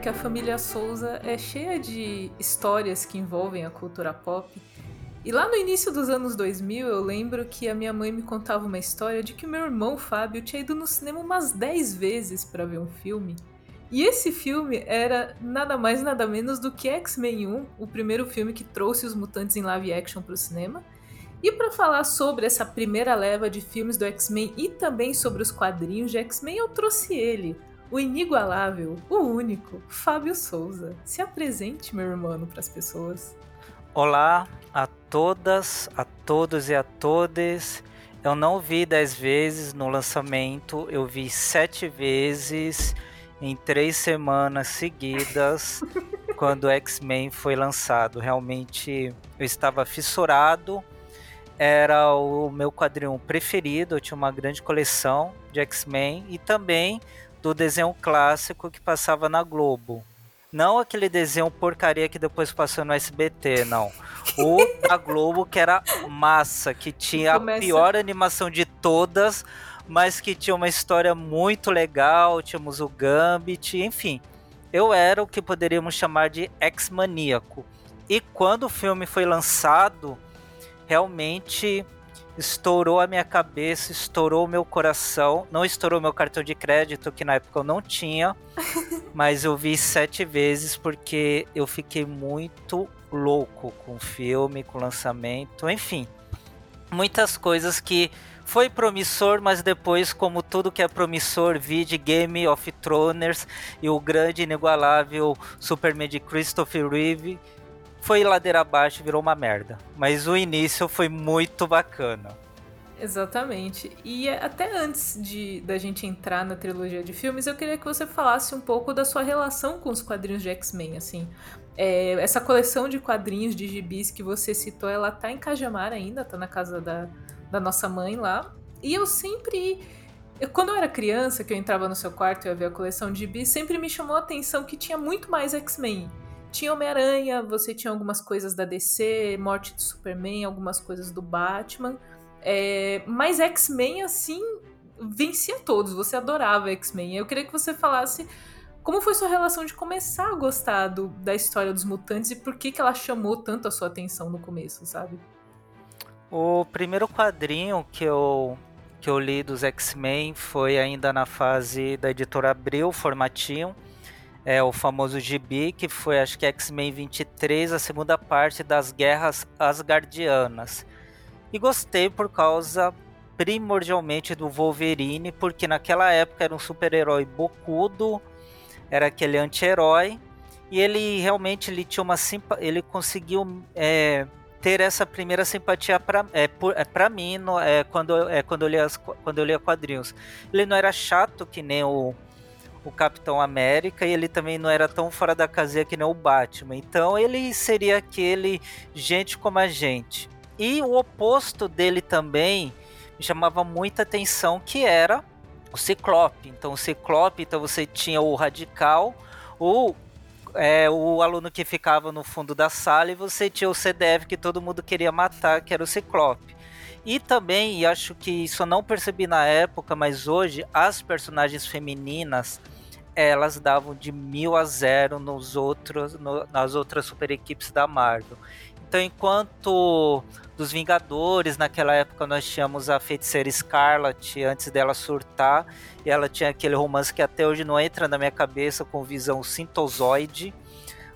que a família Souza é cheia de histórias que envolvem a cultura pop. E lá no início dos anos 2000, eu lembro que a minha mãe me contava uma história de que meu irmão Fábio tinha ido no cinema umas 10 vezes para ver um filme. E esse filme era nada mais nada menos do que X-Men 1, o primeiro filme que trouxe os mutantes em live action para o cinema. E para falar sobre essa primeira leva de filmes do X-Men e também sobre os quadrinhos de X-Men, eu trouxe ele, o inigualável, o único, Fábio Souza. Se apresente, meu irmão, para as pessoas. Olá a todas, a todos e a todas. Eu não vi dez vezes no lançamento, eu vi sete vezes em três semanas seguidas quando o X-Men foi lançado. Realmente eu estava fissurado. Era o meu quadrinho preferido, eu tinha uma grande coleção de X-Men e também do desenho clássico que passava na Globo. Não aquele desenho porcaria que depois passou no SBT, não. O da Globo que era massa, que tinha Começa... a pior animação de todas, mas que tinha uma história muito legal, tínhamos o Gambit, enfim. Eu era o que poderíamos chamar de ex-maníaco. E quando o filme foi lançado, realmente estourou a minha cabeça, estourou o meu coração. Não estourou meu cartão de crédito, que na época eu não tinha, mas eu vi sete vezes porque eu fiquei muito louco com o filme, com o lançamento, enfim. Muitas coisas que foi promissor, mas depois, como tudo que é promissor, vi de Game of Thrones e o grande inigualável Superman de Christopher Reeve foi ladeira abaixo, virou uma merda. Mas o início foi muito bacana. Exatamente. E até antes de da gente entrar na trilogia de filmes, eu queria que você falasse um pouco da sua relação com os quadrinhos de X-Men, assim. É, essa coleção de quadrinhos de gibis que você citou, ela tá em Cajamar ainda, tá na casa da, da nossa mãe lá. E eu sempre. Eu, quando eu era criança, que eu entrava no seu quarto e ia ver a coleção de gibis, sempre me chamou a atenção que tinha muito mais X-Men. Tinha Homem-Aranha, você tinha algumas coisas da DC, Morte do Superman, algumas coisas do Batman. É, mas X-Men, assim, vencia todos. Você adorava X-Men. Eu queria que você falasse como foi sua relação de começar a gostar do, da história dos mutantes e por que, que ela chamou tanto a sua atenção no começo, sabe? O primeiro quadrinho que eu, que eu li dos X-Men foi ainda na fase da editora Abril, formatinho. É o famoso gibi, que foi acho que X-Men 23, a segunda parte das Guerras Asgardianas. E gostei por causa primordialmente do Wolverine, porque naquela época era um super-herói bocudo, era aquele anti-herói, e ele realmente ele tinha uma simpa ele conseguiu é, ter essa primeira simpatia para é, é para mim no, é, quando é quando eu lia quando eu lia quadrinhos ele não era chato que nem o o Capitão América e ele também não era tão fora da casinha que nem o Batman. Então ele seria aquele gente como a gente. E o oposto dele também me chamava muita atenção que era o Ciclope. Então o Ciclope então você tinha o radical o é, o aluno que ficava no fundo da sala e você tinha o CDF que todo mundo queria matar, que era o Ciclope. E também, e acho que isso eu não percebi na época, mas hoje as personagens femininas elas davam de mil a zero nos outros, no, nas outras super equipes da Marvel. Então, enquanto dos Vingadores, naquela época nós tínhamos a feiticeira Scarlet antes dela surtar, e ela tinha aquele romance que até hoje não entra na minha cabeça com visão sintozoide.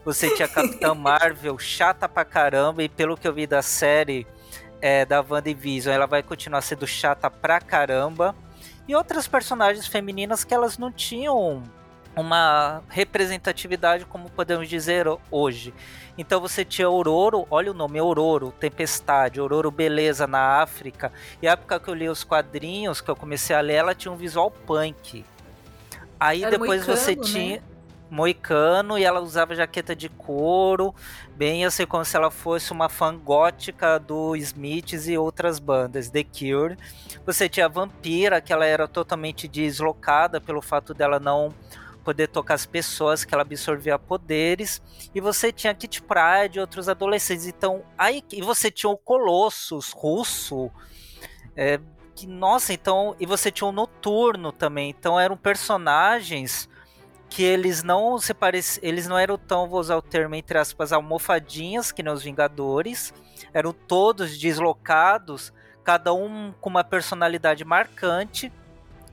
Você tinha a Capitã Marvel, chata pra caramba, e pelo que eu vi da série é, da WandaVision, ela vai continuar sendo chata pra caramba. E outras personagens femininas que elas não tinham uma representatividade, como podemos dizer hoje. Então você tinha Auroro, olha o nome, Auroro, Tempestade, Auroro Beleza na África. E a época que eu li os quadrinhos, que eu comecei a ler, ela tinha um visual punk. Aí Era depois moicano, você né? Moicano e ela usava jaqueta de couro, bem assim como se ela fosse uma fã gótica do Smiths e outras bandas, The Cure. Você tinha a Vampira, que ela era totalmente deslocada pelo fato dela não poder tocar as pessoas, que ela absorvia poderes, e você tinha Kit Pride e outros adolescentes. Então, aí e você tinha o Colossus russo, é, que nossa, então, e você tinha o Noturno também. Então, eram personagens que eles não se parec... eles não eram tão, vou usar o termo entre aspas, almofadinhas que nos Vingadores, eram todos deslocados, cada um com uma personalidade marcante.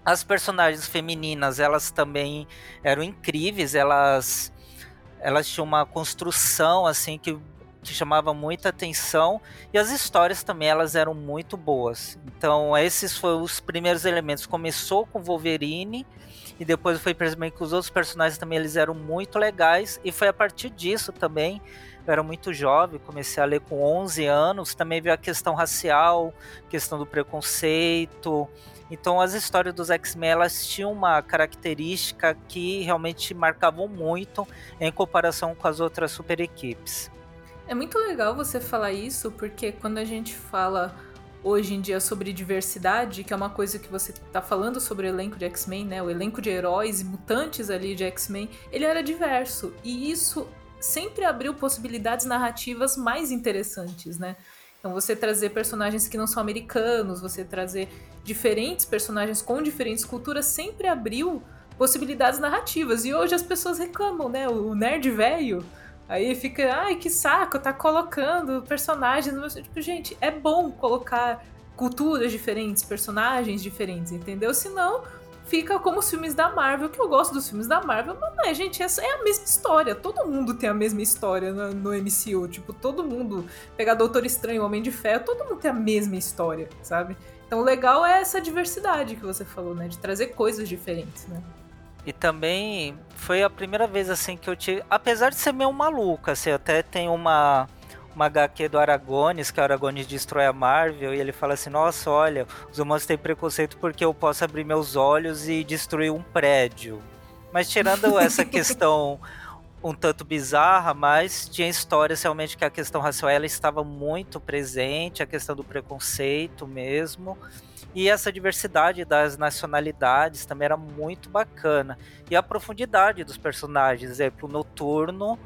As personagens femininas, elas também eram incríveis, elas elas tinham uma construção assim que que chamava muita atenção e as histórias também elas eram muito boas. Então esses foram os primeiros elementos. Começou com Wolverine e depois foi percebendo que os outros personagens também eles eram muito legais e foi a partir disso também eu era muito jovem, comecei a ler com 11 anos, também veio a questão racial, questão do preconceito. Então as histórias dos X-Men elas tinham uma característica que realmente marcavam muito em comparação com as outras super equipes. É muito legal você falar isso, porque quando a gente fala hoje em dia sobre diversidade, que é uma coisa que você tá falando sobre o elenco de X-Men, né? O elenco de heróis e mutantes ali de X-Men, ele era diverso. E isso sempre abriu possibilidades narrativas mais interessantes, né? Então você trazer personagens que não são americanos, você trazer diferentes personagens com diferentes culturas sempre abriu possibilidades narrativas. E hoje as pessoas reclamam, né? O nerd velho Aí fica, ai, que saco, tá colocando personagens. Tipo, gente, é bom colocar culturas diferentes, personagens diferentes, entendeu? Senão fica como os filmes da Marvel, que eu gosto dos filmes da Marvel, mas não é, gente, essa é a mesma história. Todo mundo tem a mesma história no, no MCU. Tipo, todo mundo. Pegar Doutor Estranho, Homem de Ferro, todo mundo tem a mesma história, sabe? Então o legal é essa diversidade que você falou, né? De trazer coisas diferentes, né? E também foi a primeira vez assim que eu tive. Apesar de ser meio maluca, assim, até tem uma, uma HQ do Aragones, que o Aragones destrói a Marvel, e ele fala assim: Nossa, olha, os humanos têm preconceito porque eu posso abrir meus olhos e destruir um prédio. Mas tirando essa questão um tanto bizarra, mas tinha histórias realmente que a questão racial ela estava muito presente, a questão do preconceito mesmo. E essa diversidade das nacionalidades também era muito bacana. E a profundidade dos personagens, exemplo, Noturno,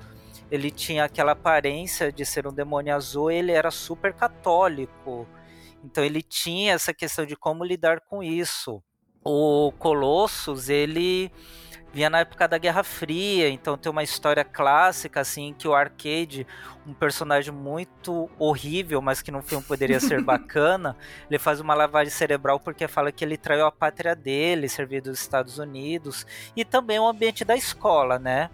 ele tinha aquela aparência de ser um demônio azul, ele era super católico. Então ele tinha essa questão de como lidar com isso. O Colossus, ele vinha na época da Guerra Fria, então tem uma história clássica, assim, que o Arcade, um personagem muito horrível, mas que no filme poderia ser bacana, ele faz uma lavagem cerebral porque fala que ele traiu a pátria dele, servir dos Estados Unidos, e também o ambiente da escola, né?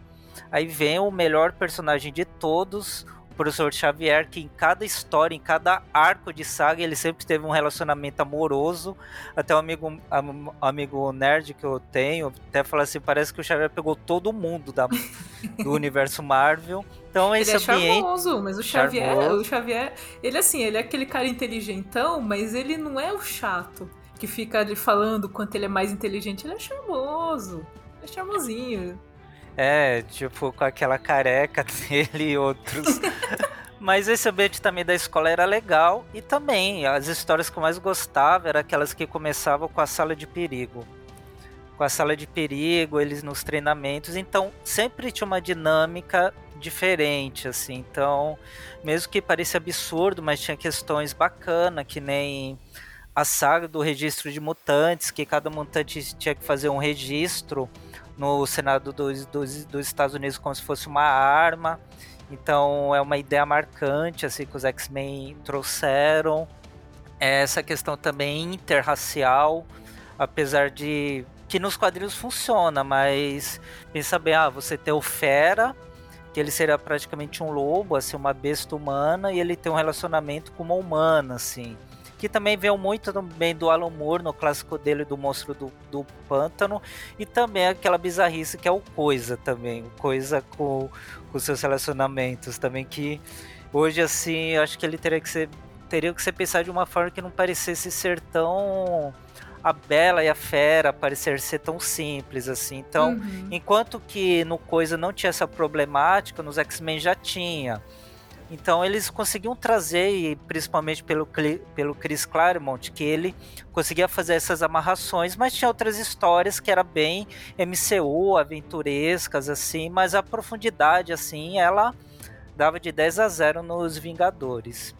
Aí vem o melhor personagem de todos, professor Xavier, que em cada história, em cada arco de saga, ele sempre teve um relacionamento amoroso. Até um amigo, um amigo nerd que eu tenho, até fala assim, parece que o Xavier pegou todo mundo da, do universo Marvel. Então esse ele é ambiente... charmoso, mas o Xavier, charmoso. o Xavier, ele assim, ele é aquele cara inteligentão, mas ele não é o chato que fica ali falando quanto ele é mais inteligente, ele é charmoso. É charmosinho. É, tipo, com aquela careca dele e outros. Mas esse ambiente também da escola era legal. E também, as histórias que eu mais gostava eram aquelas que começavam com a sala de perigo. Com a sala de perigo, eles nos treinamentos. Então, sempre tinha uma dinâmica diferente, assim. Então, mesmo que pareça absurdo, mas tinha questões bacanas, que nem a saga do registro de mutantes, que cada mutante tinha que fazer um registro no Senado dos, dos, dos Estados Unidos como se fosse uma arma. Então é uma ideia marcante assim que os X-Men trouxeram. Essa questão também interracial, apesar de que nos quadrinhos funciona, mas pensa bem, ah, você tem o Fera, que ele seria praticamente um lobo, assim, uma besta humana, e ele tem um relacionamento com uma humana, assim que também veio muito também do Alan Moore no clássico dele do Monstro do, do Pântano e também aquela bizarrice que é o Coisa também, o Coisa com, com seus relacionamentos também que hoje assim, acho que ele teria que ser teria que ser pensado de uma forma que não parecesse ser tão a Bela e a Fera parecer ser tão simples assim. Então, uhum. enquanto que no Coisa não tinha essa problemática, nos X-Men já tinha. Então eles conseguiam trazer, e principalmente pelo, pelo Chris Claremont, que ele conseguia fazer essas amarrações, mas tinha outras histórias que era bem MCU, aventurescas, assim, mas a profundidade, assim, ela dava de 10 a 0 nos Vingadores.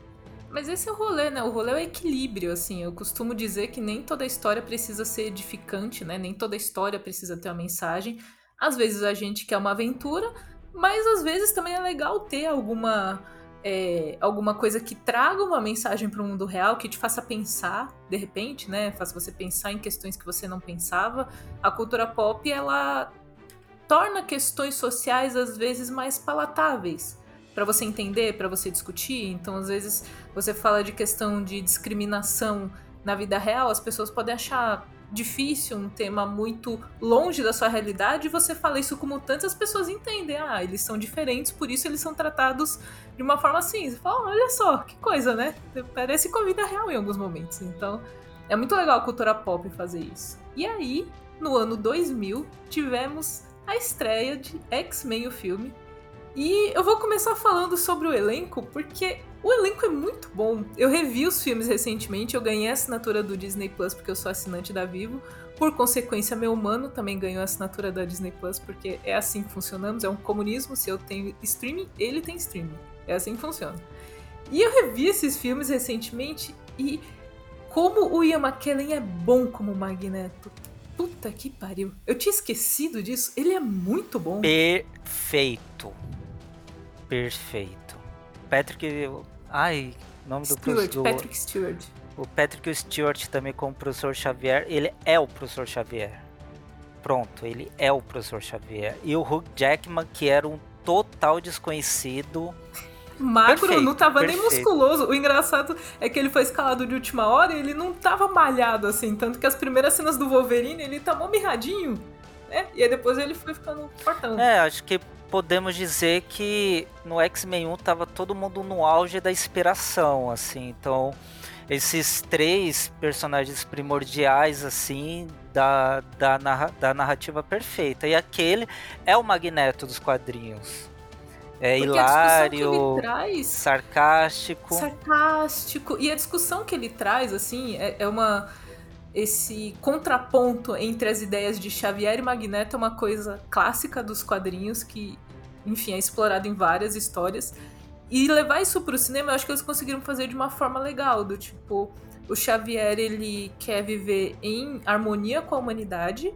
Mas esse é o rolê, né? O rolê é o equilíbrio, assim. Eu costumo dizer que nem toda história precisa ser edificante, né? Nem toda história precisa ter uma mensagem. Às vezes a gente quer uma aventura, mas às vezes também é legal ter alguma é, alguma coisa que traga uma mensagem para o mundo real, que te faça pensar, de repente, né? Faça você pensar em questões que você não pensava. A cultura pop, ela torna questões sociais às vezes mais palatáveis para você entender, para você discutir. Então, às vezes, você fala de questão de discriminação na vida real, as pessoas podem achar difícil, um tema muito longe da sua realidade, você fala isso com mutantes, as pessoas entendem. Ah, eles são diferentes, por isso eles são tratados de uma forma assim. Você fala, olha só, que coisa, né? Parece com a vida real em alguns momentos. Então, é muito legal a cultura pop fazer isso. E aí, no ano 2000, tivemos a estreia de X-Men, o filme. E eu vou começar falando sobre o elenco, porque o elenco é muito bom. Eu revi os filmes recentemente, eu ganhei a assinatura do Disney Plus porque eu sou assinante da Vivo. Por consequência, meu mano também ganhou a assinatura da Disney Plus, porque é assim que funcionamos, é um comunismo. Se eu tenho streaming, ele tem streaming. É assim que funciona. E eu revi esses filmes recentemente e como o Ian McKellen é bom como Magneto. Puta que pariu. Eu tinha esquecido disso. Ele é muito bom. Perfeito. Perfeito. Patrick Ai, nome do professor. Patrick Stewart. O Patrick Stewart também como professor Xavier, ele é o professor Xavier. Pronto, ele é o professor Xavier. E o Hugh Jackman, que era um total desconhecido. Magro, perfeito, não tava perfeito. nem musculoso. O engraçado é que ele foi escalado de última hora e ele não tava malhado assim. Tanto que as primeiras cenas do Wolverine ele tá mó mirradinho. Né? E aí depois ele foi ficando fortão. É, acho que podemos dizer que no X-Men 1 tava todo mundo no auge da inspiração, assim. Então, esses três personagens primordiais, assim, da, da, da narrativa perfeita. E aquele é o Magneto dos quadrinhos. É Porque hilário, traz, sarcástico. Sarcástico. E a discussão que ele traz, assim, é, é uma esse contraponto entre as ideias de Xavier e Magneto é uma coisa clássica dos quadrinhos que, enfim, é explorado em várias histórias. E levar isso para o cinema, eu acho que eles conseguiram fazer de uma forma legal, do tipo, o Xavier ele quer viver em harmonia com a humanidade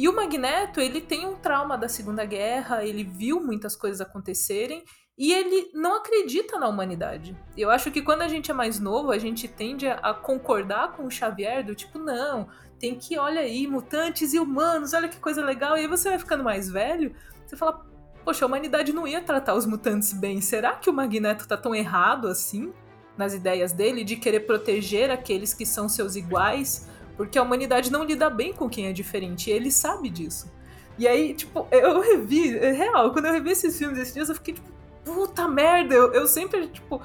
e o Magneto, ele tem um trauma da Segunda Guerra, ele viu muitas coisas acontecerem e ele não acredita na humanidade. Eu acho que quando a gente é mais novo, a gente tende a, concordar com o Xavier do tipo, não, tem que, olha aí, mutantes e humanos, olha que coisa legal. E aí você vai ficando mais velho, você fala, poxa, a humanidade não ia tratar os mutantes bem. Será que o Magneto tá tão errado assim nas ideias dele de querer proteger aqueles que são seus iguais? Porque a humanidade não lida bem com quem é diferente, e ele sabe disso. E aí, tipo, eu revi, é real, quando eu revi esses filmes esses dias, eu fiquei tipo, puta merda, eu, eu sempre, tipo.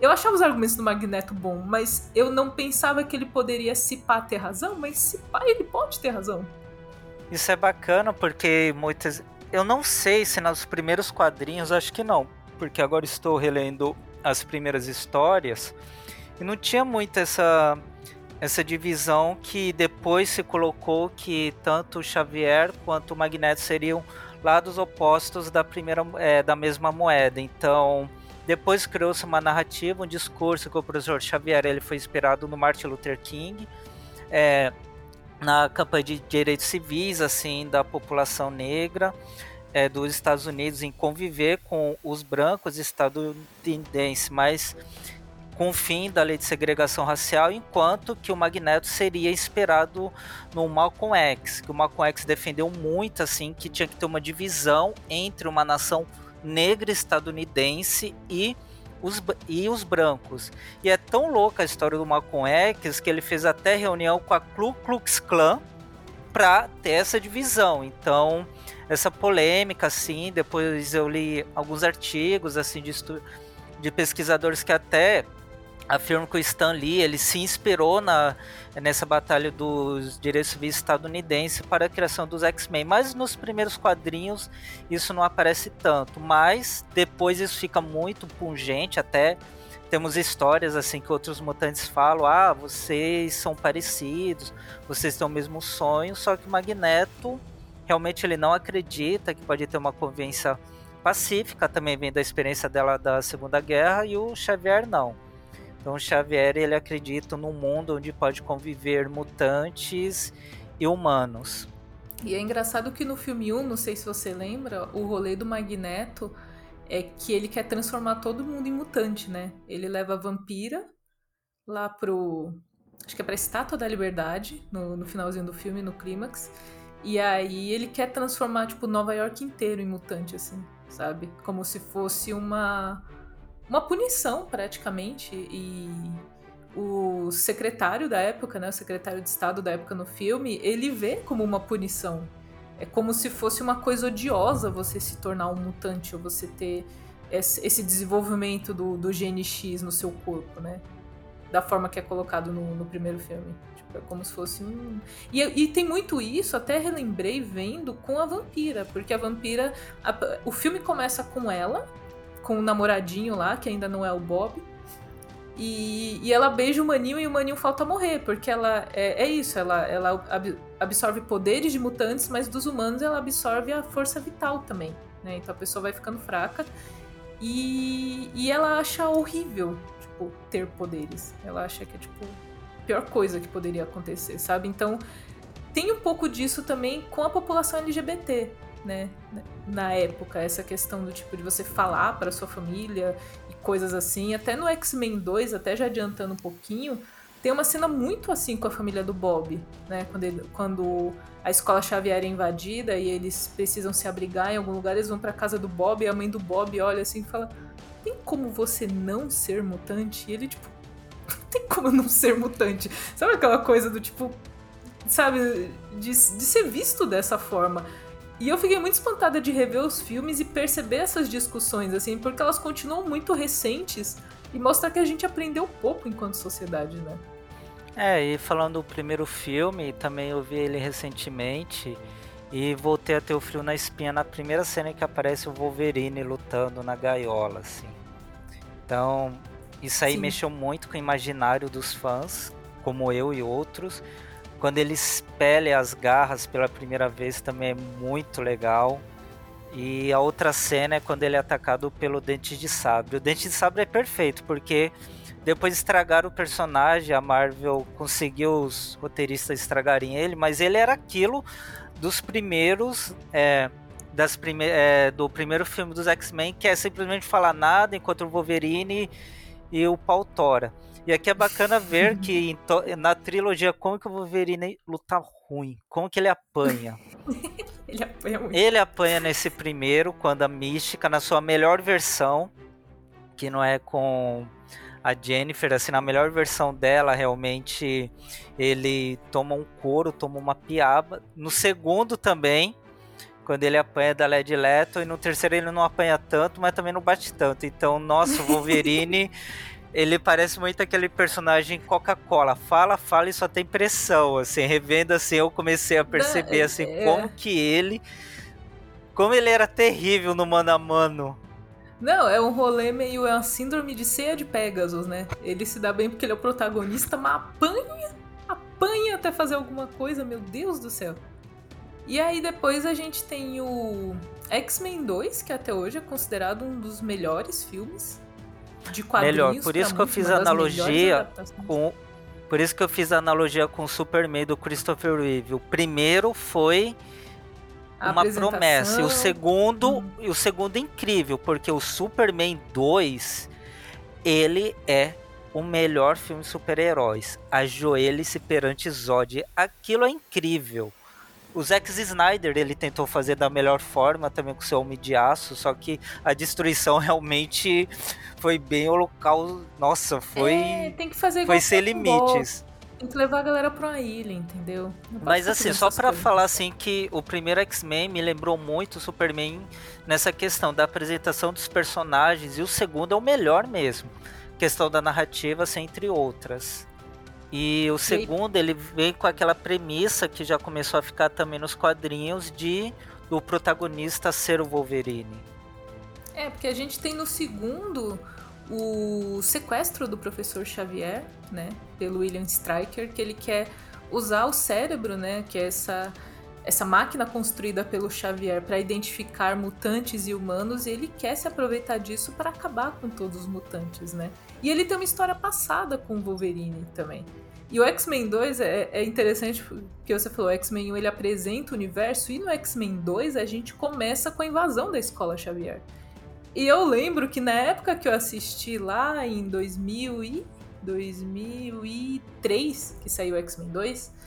Eu achava os argumentos do Magneto bom, mas eu não pensava que ele poderia se pá ter razão, mas se pá ele pode ter razão. Isso é bacana porque muitas. Eu não sei se nos primeiros quadrinhos, acho que não, porque agora estou relendo as primeiras histórias e não tinha muito essa essa divisão que depois se colocou que tanto o Xavier quanto o Magneto seriam lados opostos da primeira é, da mesma moeda. Então, depois criou-se uma narrativa, um discurso que o professor Xavier ele foi inspirado no Martin Luther King, é, na campanha de direitos civis assim da população negra é, dos Estados Unidos em conviver com os brancos estadunidenses, mas com o fim da lei de segregação racial, enquanto que o Magneto seria inspirado no Malcolm X, que o Malcolm X defendeu muito assim que tinha que ter uma divisão entre uma nação negra estadunidense e os, e os brancos. E é tão louca a história do Malcolm X que ele fez até reunião com a Ku Klux Klan para ter essa divisão. Então, essa polêmica assim, depois eu li alguns artigos assim de, de pesquisadores que até afirma que o Stan Lee ele se inspirou na, nessa batalha dos direitos civis estadunidenses para a criação dos X-Men, mas nos primeiros quadrinhos isso não aparece tanto, mas depois isso fica muito pungente, até temos histórias assim que outros mutantes falam, ah, vocês são parecidos, vocês têm o mesmo sonho, só que o Magneto realmente ele não acredita que pode ter uma convivência pacífica, também vem da experiência dela da Segunda Guerra, e o Xavier não. Então Xavier ele acredita num mundo onde pode conviver mutantes e humanos. E é engraçado que no filme 1, não sei se você lembra, o rolê do Magneto é que ele quer transformar todo mundo em mutante, né? Ele leva a vampira lá pro. Acho que é pra Estátua da Liberdade, no, no finalzinho do filme, no clímax. E aí ele quer transformar, tipo, Nova York inteiro em mutante, assim, sabe? Como se fosse uma. Uma punição, praticamente. E o secretário da época, né, o secretário de Estado da época no filme, ele vê como uma punição. É como se fosse uma coisa odiosa você se tornar um mutante ou você ter esse desenvolvimento do, do gene X no seu corpo, né? Da forma que é colocado no, no primeiro filme. Tipo, é como se fosse um. E, e, tem muito isso, até relembrei vendo com a vampira, porque a vampira. A, o filme começa com ela, com o namoradinho lá, que ainda não é o Bob. E, e ela beija o maninho e o maninho falta morrer, porque ela é, é isso, ela, ela ab, absorve poderes de mutantes, mas dos humanos ela absorve a força vital também. Né? Então a pessoa vai ficando fraca e, e ela acha horrível, tipo, ter poderes. Ela acha que é, tipo, a pior coisa que poderia acontecer, sabe? Então tem um pouco disso também com a população LGBT, né? Na época, essa questão do tipo de você falar para sua família coisas assim. Até no X-Men 2, até já adiantando um pouquinho, tem uma cena muito assim com a família do Bob, né? Quando, ele, quando a escola Xavier é invadida e eles precisam se abrigar em algum lugar, eles vão pra casa do Bob e a mãe do Bob olha assim e fala: Tem como você não ser mutante? E ele, tipo, tem como não ser mutante. Sabe aquela coisa do tipo, sabe, de, de ser visto dessa forma. E eu fiquei muito espantada de rever os filmes e perceber essas discussões, assim, porque elas continuam muito recentes e mostra que a gente aprendeu pouco enquanto sociedade, né? É, e falando do primeiro filme, também eu vi ele recentemente e voltei a ter o frio na espinha na primeira cena que aparece o Wolverine lutando na gaiola, assim. Então, isso aí Sim. mexeu muito com o imaginário dos fãs, como eu e outros. Quando ele espelha as garras pela primeira vez também é muito legal. E a outra cena é quando ele é atacado pelo Dente de Sabre. O Dente de Sabre é perfeito, porque depois de estragar o personagem, a Marvel conseguiu os roteiristas estragarem ele, mas ele era aquilo dos primeiros. É, das prime é, do primeiro filme dos X-Men, que é simplesmente falar nada enquanto o Wolverine e o Pautora. E aqui é bacana ver que na trilogia como que o Wolverine luta ruim, como que ele apanha. ele apanha muito. Ele apanha nesse primeiro, quando a Mística, na sua melhor versão, que não é com a Jennifer, assim, na melhor versão dela, realmente ele toma um couro, toma uma piaba. No segundo também, quando ele apanha da Led Leto, e no terceiro ele não apanha tanto, mas também não bate tanto. Então, nosso Wolverine ele parece muito aquele personagem Coca-Cola. Fala, fala e só tem pressão. Assim, revendo assim, eu comecei a perceber assim é... como que ele. Como ele era terrível no mano a mano. Não, é um rolê meio. É uma síndrome de ceia de Pegasus, né? Ele se dá bem porque ele é o protagonista, mas apanha, apanha até fazer alguma coisa, meu Deus do céu. E aí depois a gente tem o X-Men 2, que até hoje é considerado um dos melhores filmes de quadrinhos. Melhor, por isso que eu fiz analogia com. Por isso que eu fiz a analogia com o Superman do Christopher Reeve. O primeiro foi uma promessa. E o segundo, hum. e o segundo é incrível, porque o Superman 2, ele é o melhor filme de super-heróis. Ajoelhe-se perante Zod. Aquilo é incrível. O Zack Snyder ele tentou fazer da melhor forma também com seu Homem de Aço, só que a destruição realmente foi bem o local. Nossa, foi. É, tem que fazer Foi sem limites. Tem que levar a galera pra uma ilha, entendeu? Mas assim, só para falar assim que o primeiro X-Men me lembrou muito o Superman nessa questão da apresentação dos personagens e o segundo é o melhor mesmo. Questão da narrativa, assim, entre outras. E o segundo, ele vem com aquela premissa que já começou a ficar também nos quadrinhos de o protagonista ser o Wolverine. É, porque a gente tem no segundo o sequestro do professor Xavier, né, pelo William Stryker, que ele quer usar o cérebro, né, que é essa essa máquina construída pelo Xavier para identificar mutantes e humanos, e ele quer se aproveitar disso para acabar com todos os mutantes, né? E ele tem uma história passada com o Wolverine também. E o X-Men 2 é, é interessante porque você falou, o X-Men 1 ele apresenta o universo e no X-Men 2 a gente começa com a invasão da Escola Xavier. E eu lembro que na época que eu assisti lá em 2000 e 2003, que saiu o X-Men 2,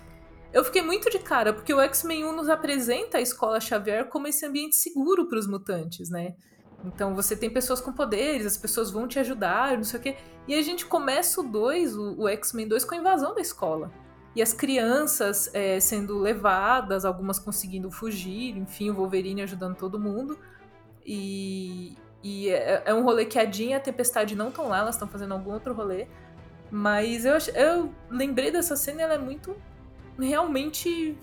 eu fiquei muito de cara, porque o X-Men 1 nos apresenta a Escola Xavier como esse ambiente seguro para os mutantes, né? Então você tem pessoas com poderes, as pessoas vão te ajudar, não sei o quê. E a gente começa o 2, o, o X-Men 2, com a invasão da escola. E as crianças é, sendo levadas, algumas conseguindo fugir, enfim, o Wolverine ajudando todo mundo. E, e é, é, um rolê que a Jean e a Tempestade não estão lá, elas estão fazendo algum outro rolê. Mas eu, eu lembrei dessa cena ela é muito. Realmente.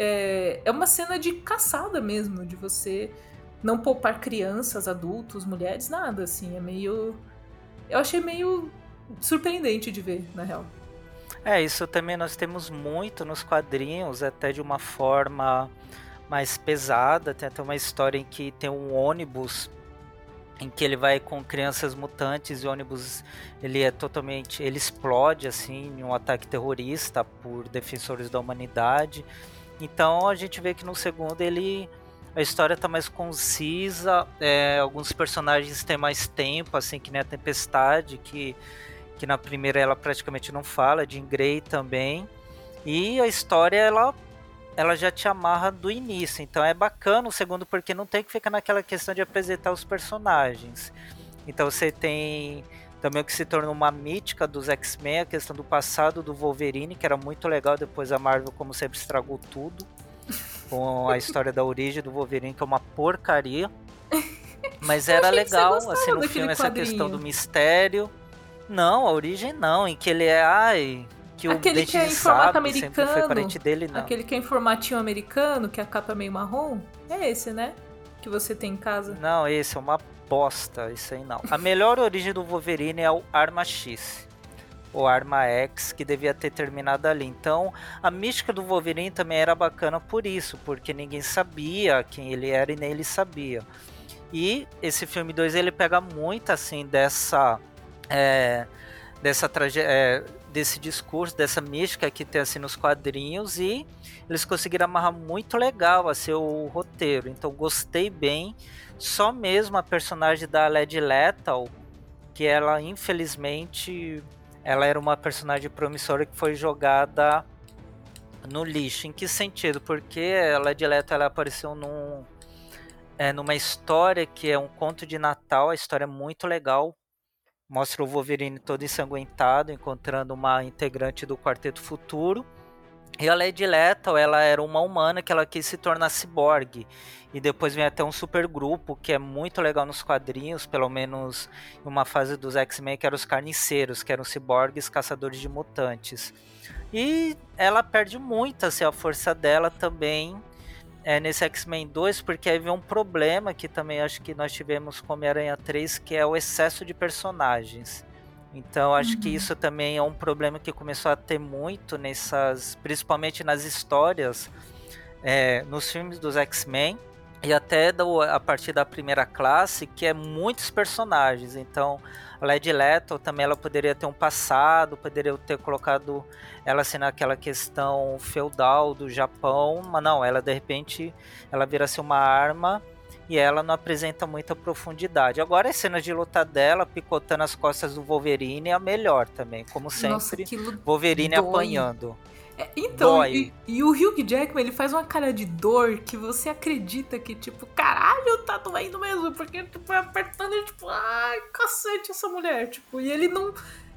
É, é uma cena de caçada mesmo, de você não poupar crianças, adultos, mulheres, nada, assim. É meio. Eu achei meio surpreendente de ver, na real. É, isso também nós temos muito nos quadrinhos, até de uma forma mais pesada. Tem até uma história em que tem um ônibus em que ele vai com crianças mutantes e ônibus ele é totalmente ele explode assim em um ataque terrorista por defensores da humanidade então a gente vê que no segundo ele a história tá mais concisa, é, alguns personagens têm mais tempo, assim, que nem a Tempestade, que, que na primeira ela praticamente não fala, Jean Grey também. E a história, ela, ela já te amarra do início, então é bacana o segundo porque não tem que ficar naquela questão de apresentar os personagens. Então você tem também o que se tornou uma mítica dos X-Men, a questão do passado do Wolverine, que era muito legal, depois a Marvel, como sempre, estragou tudo com a história da origem do Wolverine, que é uma porcaria. Mas era legal, assim, no filme, essa questão do mistério. Não, a origem não, em que ele é. Ai, que aquele o que é em formato americano, foi parente dele, não. Aquele que é em formatinho americano, que a capa é meio marrom. É esse, né? Que você tem em casa. Não, esse é uma bosta, isso aí não. A melhor origem do Wolverine é o Arma X o Arma X, que devia ter terminado ali. Então, a mística do Wolverine também era bacana por isso, porque ninguém sabia quem ele era e nem ele sabia. E esse filme 2 ele pega muito assim dessa é, dessa traje é, desse discurso, dessa mística que tem assim nos quadrinhos e eles conseguiram amarrar muito legal assim o roteiro. Então gostei bem. Só mesmo a personagem da Led Lethal, que ela infelizmente ela era uma personagem promissora que foi jogada no lixo. Em que sentido? Porque ela direto ela apareceu num é, numa história que é um conto de Natal, a história é muito legal. Mostra o Wolverine todo ensanguentado, encontrando uma integrante do Quarteto Futuro. E a Lady Lethal, ela era uma humana que ela quis se tornar ciborgue. E depois vem até um super grupo que é muito legal nos quadrinhos, pelo menos em uma fase dos X-Men, que eram os carniceiros, que eram ciborgues caçadores de mutantes. E ela perde muito assim, a força dela também é, nesse X-Men 2, porque aí vem um problema que também acho que nós tivemos com Homem-Aranha 3, que é o excesso de personagens. Então acho uhum. que isso também é um problema que começou a ter muito nessas, principalmente nas histórias, é, nos filmes dos X-Men e até do, a partir da primeira classe, que é muitos personagens. Então a Lady Leto também ela poderia ter um passado, poderia ter colocado ela assim naquela questão feudal do Japão, mas não, ela de repente ela vira ser uma arma e ela não apresenta muita profundidade. Agora, as cenas de luta dela, picotando as costas do Wolverine, é a melhor também, como sempre. Nossa, Wolverine dói. apanhando. É, então, e, e, o Hugh Jackman, ele faz uma cara de dor que você acredita que, tipo, caralho, tá doendo mesmo, porque, tipo, é apertando e, tipo, ai, cacete essa mulher, tipo, e ele não...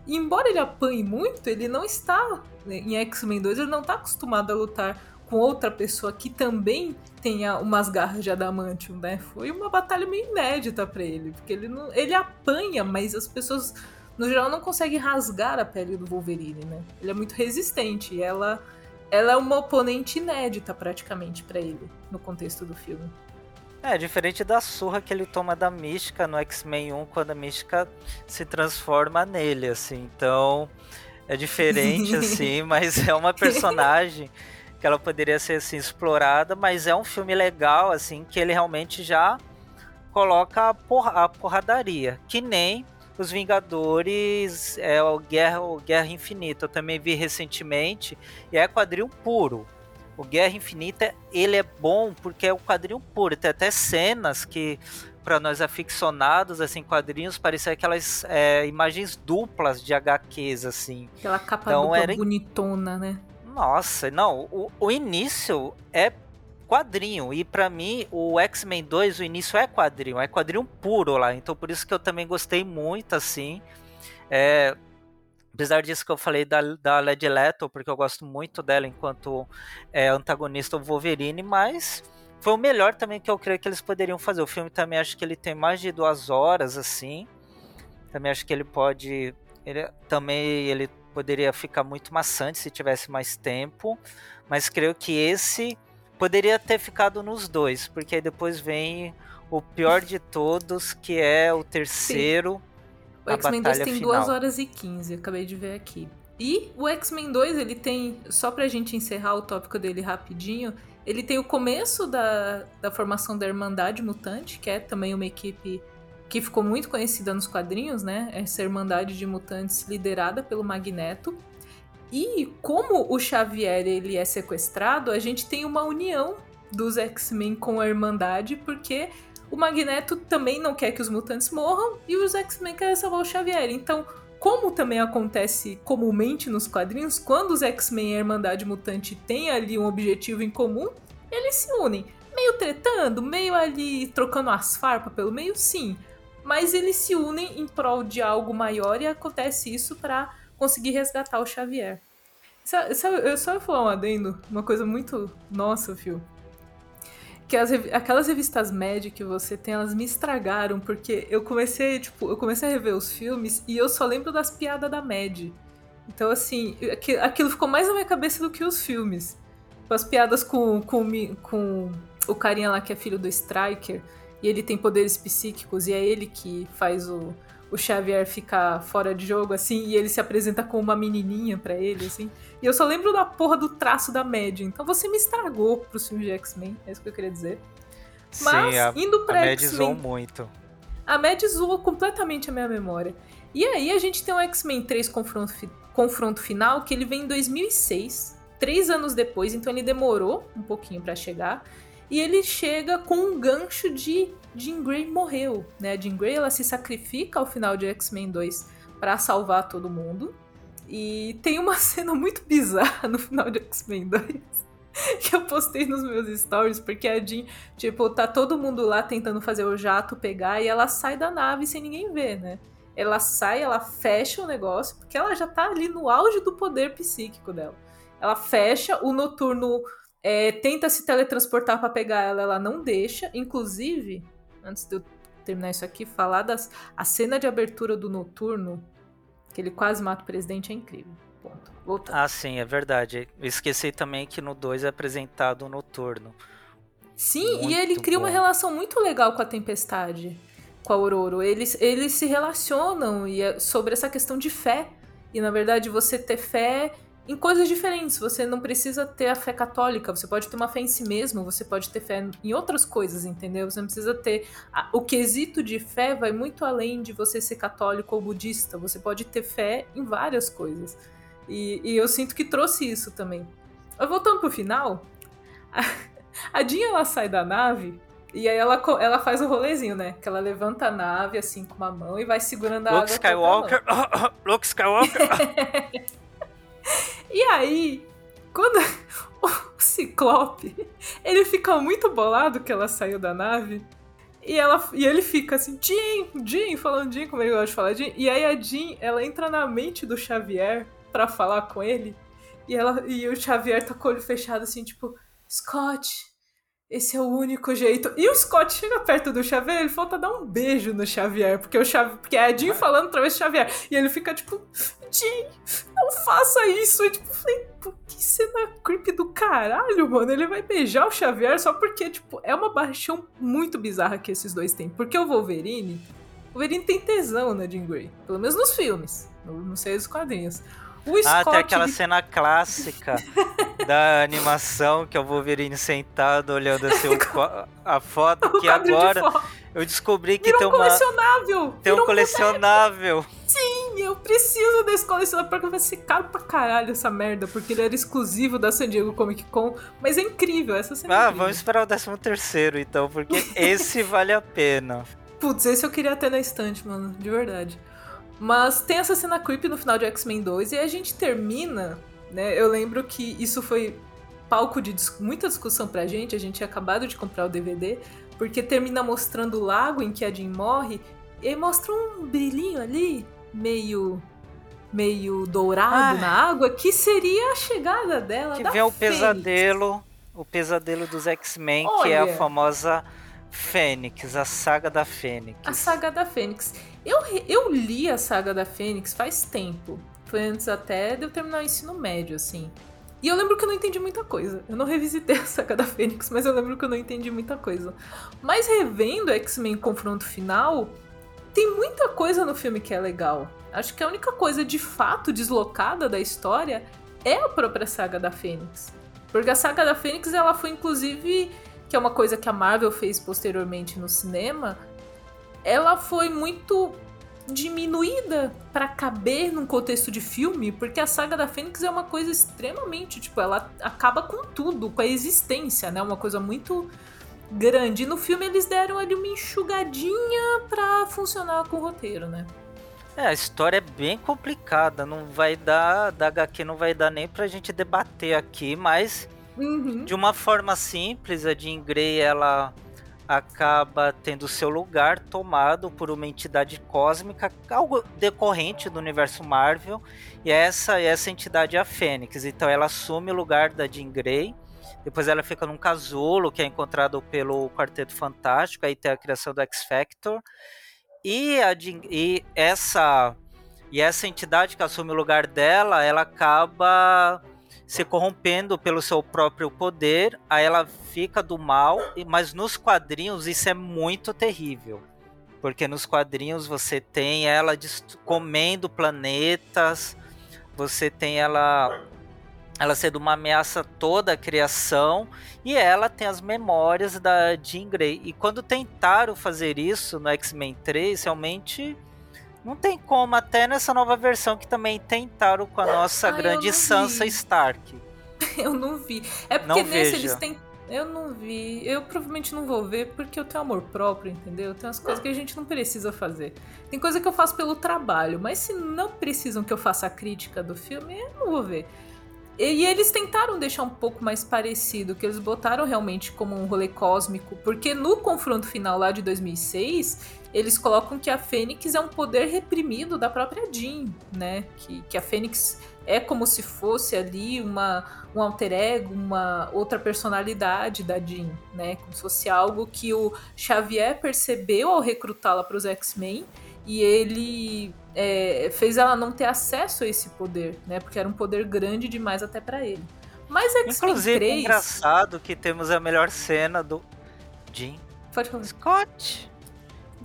Embora ele apanhe muito, ele não está, em X-Men 2, ele não tá acostumado a lutar com outra pessoa que também tenha umas garras de adamantium, né? Foi uma batalha meio inédita para ele, porque ele não, ele apanha, mas as pessoas no geral não conseguem rasgar a pele do Wolverine, né? Ele é muito resistente e ela ela é uma oponente inédita praticamente para ele no contexto do filme. É, diferente da surra que ele toma da Mística no X-Men 1, quando a Mística se transforma nele, assim. Então, é diferente, assim, mas é uma personagem que ela poderia ser assim explorada, mas é um filme legal assim que ele realmente já coloca a, porra, a porradaria, que nem os Vingadores, é o Guerra, o Guerra Infinita. Eu também vi recentemente e é quadrinho puro. O Guerra Infinita, ele é bom porque é o quadrinho puro. Tem até cenas que para nós aficionados assim quadrinhos parecia aquelas é, imagens duplas de HQs assim. Aquela capa então, dupla era... bonitona, né? Nossa, não, o, o início é quadrinho. E para mim, o X-Men 2, o início é quadrinho, é quadrinho puro lá. Então por isso que eu também gostei muito, assim. É, apesar disso que eu falei da, da Led Leto, porque eu gosto muito dela enquanto é, antagonista do Wolverine, mas foi o melhor também que eu creio que eles poderiam fazer. O filme também acho que ele tem mais de duas horas, assim. Também acho que ele pode. Ele, também ele poderia ficar muito maçante se tivesse mais tempo. Mas creio que esse Poderia ter ficado nos dois, porque aí depois vem o pior de todos, que é o terceiro. Sim. O X-Men 2 tem final. 2 horas e 15, acabei de ver aqui. E o X-Men 2, ele tem, só pra gente encerrar o tópico dele rapidinho, ele tem o começo da, da formação da Irmandade Mutante, que é também uma equipe que ficou muito conhecida nos quadrinhos, né? Essa Irmandade de Mutantes liderada pelo Magneto. E como o Xavier ele é sequestrado, a gente tem uma união dos X-Men com a Irmandade, porque o Magneto também não quer que os mutantes morram e os X-Men querem salvar o Xavier. Então, como também acontece comumente nos quadrinhos, quando os X-Men e a Irmandade Mutante têm ali um objetivo em comum, eles se unem. Meio tretando, meio ali trocando as farpas pelo meio, sim. Mas eles se unem em prol de algo maior e acontece isso para conseguir resgatar o Xavier. Sabe, sabe, eu só ia falar um adendo, uma coisa muito nossa, Fio. Que as, aquelas revistas Mad que você tem, elas me estragaram, porque eu comecei, tipo, eu comecei a rever os filmes e eu só lembro das piadas da Mad. Então, assim, aquilo ficou mais na minha cabeça do que os filmes. Tipo, as piadas com, com, com o carinha lá que é filho do Striker, e ele tem poderes psíquicos, e é ele que faz o, o Xavier ficar fora de jogo, assim, e ele se apresenta com uma menininha para ele, assim. E eu só lembro da porra do traço da Mad. Então você me estragou pros filmes de X-Men, é isso que eu queria dizer. Mas, Sim, a, indo pra a Mad zoou muito. A Mad zoou completamente a minha memória. E aí a gente tem o X-Men 3 confronto, confronto final, que ele vem em 2006, três anos depois, então ele demorou um pouquinho para chegar. E ele chega com um gancho de Jean Grey morreu, né? Jean Grey ela se sacrifica ao final de X-Men 2 para salvar todo mundo. E tem uma cena muito bizarra no final de X-Men 2 que eu postei nos meus stories, porque a Jean, tipo, tá todo mundo lá tentando fazer o jato pegar e ela sai da nave sem ninguém ver, né? Ela sai, ela fecha o negócio, porque ela já tá ali no auge do poder psíquico dela. Ela fecha, o noturno é, tenta se teletransportar para pegar ela, ela não deixa. Inclusive, antes de eu terminar isso aqui, falar das a cena de abertura do noturno, que ele quase mata o presidente, é incrível. Ponto. Voltando. Ah, sim, é verdade. Eu esqueci também que no 2 é apresentado o noturno. Sim, muito e ele cria bom. uma relação muito legal com a tempestade, com a Aurora. Eles, eles se relacionam e é sobre essa questão de fé. E na verdade, você ter fé em coisas diferentes. Você não precisa ter a fé católica, você pode ter uma fé em si mesmo, você pode ter fé em outras coisas, entendeu? Você não precisa ter. O quesito de fé vai muito além de você ser católico ou budista. Você pode ter fé em várias coisas. E, e eu sinto que trouxe isso também. Voltando pro final, a, a Jean ela sai da nave e aí ela, ela faz o rolezinho, né? Que ela levanta a nave assim com uma mão e vai segurando a Luke água. Skywalker, Luke Skywalker. E aí, quando o Ciclope, ele fica muito bolado que ela saiu da nave. E, ela, e ele fica assim, Jean, Jean, falando Jean, como ele gosta de falar Jean. E aí a Jean, ela entra na mente do Xavier para falar com ele. E, ela, e o Xavier tá com o olho fechado assim, tipo, Scott, esse é o único jeito. E o Scott chega perto do Xavier, ele falta dar um beijo no Xavier, porque o Xavier, porque é a Jean falando através do Xavier. E ele fica tipo, Jean, não faça isso. E tipo, falei, que cena creepy do caralho, mano. Ele vai beijar o Xavier só porque, tipo, é uma paixão muito bizarra que esses dois têm. Porque o Wolverine, o Wolverine tem tesão na Jean Grey. Pelo menos nos filmes, não sei os quadrinhos. O ah, tem aquela cena clássica da animação que é o Wolverine sentado olhando assim a foto que agora eu descobri que Virou tem um uma tem um, colecionável. Sim, eu preciso desse colecionável porque vai ser caro pra caralho essa merda, porque ele era exclusivo da San Diego Comic Con, mas é incrível, essa cena. É ah, vamos esperar o 13 terceiro então, porque esse vale a pena. Putz, esse eu queria ter na estante, mano, de verdade. Mas tem essa cena creepy no final de X-Men 2 e a gente termina, né? Eu lembro que isso foi palco de dis muita discussão pra gente, a gente tinha acabado de comprar o DVD, porque termina mostrando o lago em que a Jean morre e aí mostra um brilhinho ali, meio meio dourado ah, na água, que seria a chegada dela que da vem o pesadelo, o pesadelo dos X-Men, que é a famosa Fênix, a saga da Fênix. A saga da Fênix. Eu, eu li a saga da Fênix faz tempo. Foi antes até de eu terminar o ensino médio, assim. E eu lembro que eu não entendi muita coisa. Eu não revisitei a saga da Fênix, mas eu lembro que eu não entendi muita coisa. Mas revendo X-Men Confronto Final, tem muita coisa no filme que é legal. Acho que a única coisa de fato deslocada da história é a própria saga da Fênix. Porque a saga da Fênix, ela foi inclusive, que é uma coisa que a Marvel fez posteriormente no cinema, ela foi muito diminuída para caber num contexto de filme, porque a saga da Fênix é uma coisa extremamente, tipo, ela acaba com tudo, com a existência, né? Uma coisa muito grande. E no filme eles deram ali uma enxugadinha pra funcionar com o roteiro, né? É, a história é bem complicada, não vai dar, da HQ não vai dar nem pra gente debater aqui, mas uhum. de uma forma simples, a Jean Grey, ela acaba tendo seu lugar tomado por uma entidade cósmica, algo decorrente do universo Marvel, e essa essa entidade é a Fênix. Então ela assume o lugar da Jean Grey. Depois ela fica num casulo que é encontrado pelo Quarteto Fantástico, aí tem a criação do X Factor. E, a Jean, e essa e essa entidade que assume o lugar dela, ela acaba se corrompendo pelo seu próprio poder, aí ela fica do mal, mas nos quadrinhos isso é muito terrível. Porque nos quadrinhos você tem ela comendo planetas, você tem ela ela sendo uma ameaça toda a criação e ela tem as memórias da Jean Grey. E quando tentaram fazer isso no X-Men 3, realmente não tem como, até nessa nova versão que também tentaram com a nossa Ai, grande Sansa vi. Stark. eu não vi. É porque não nesse veja. eles têm. Eu não vi. Eu provavelmente não vou ver porque eu tenho amor próprio, entendeu? Tem umas coisas que a gente não precisa fazer. Tem coisa que eu faço pelo trabalho, mas se não precisam que eu faça a crítica do filme, eu não vou ver. E, eles tentaram deixar um pouco mais parecido, que eles botaram realmente como um rolê cósmico, porque no confronto final lá de 2006, eles colocam que a Fênix é um poder reprimido da própria Jean, né? Que, que a Fênix é como se fosse ali uma, um alter ego, uma outra personalidade da Jean, né? Como se fosse algo que o Xavier percebeu ao recrutá-la para os X-Men e ele é, fez ela não ter acesso a esse poder, né? Porque era um poder grande demais até para ele. Mas X-Men Inclusive, 3... é engraçado que temos a melhor cena do Jean Scott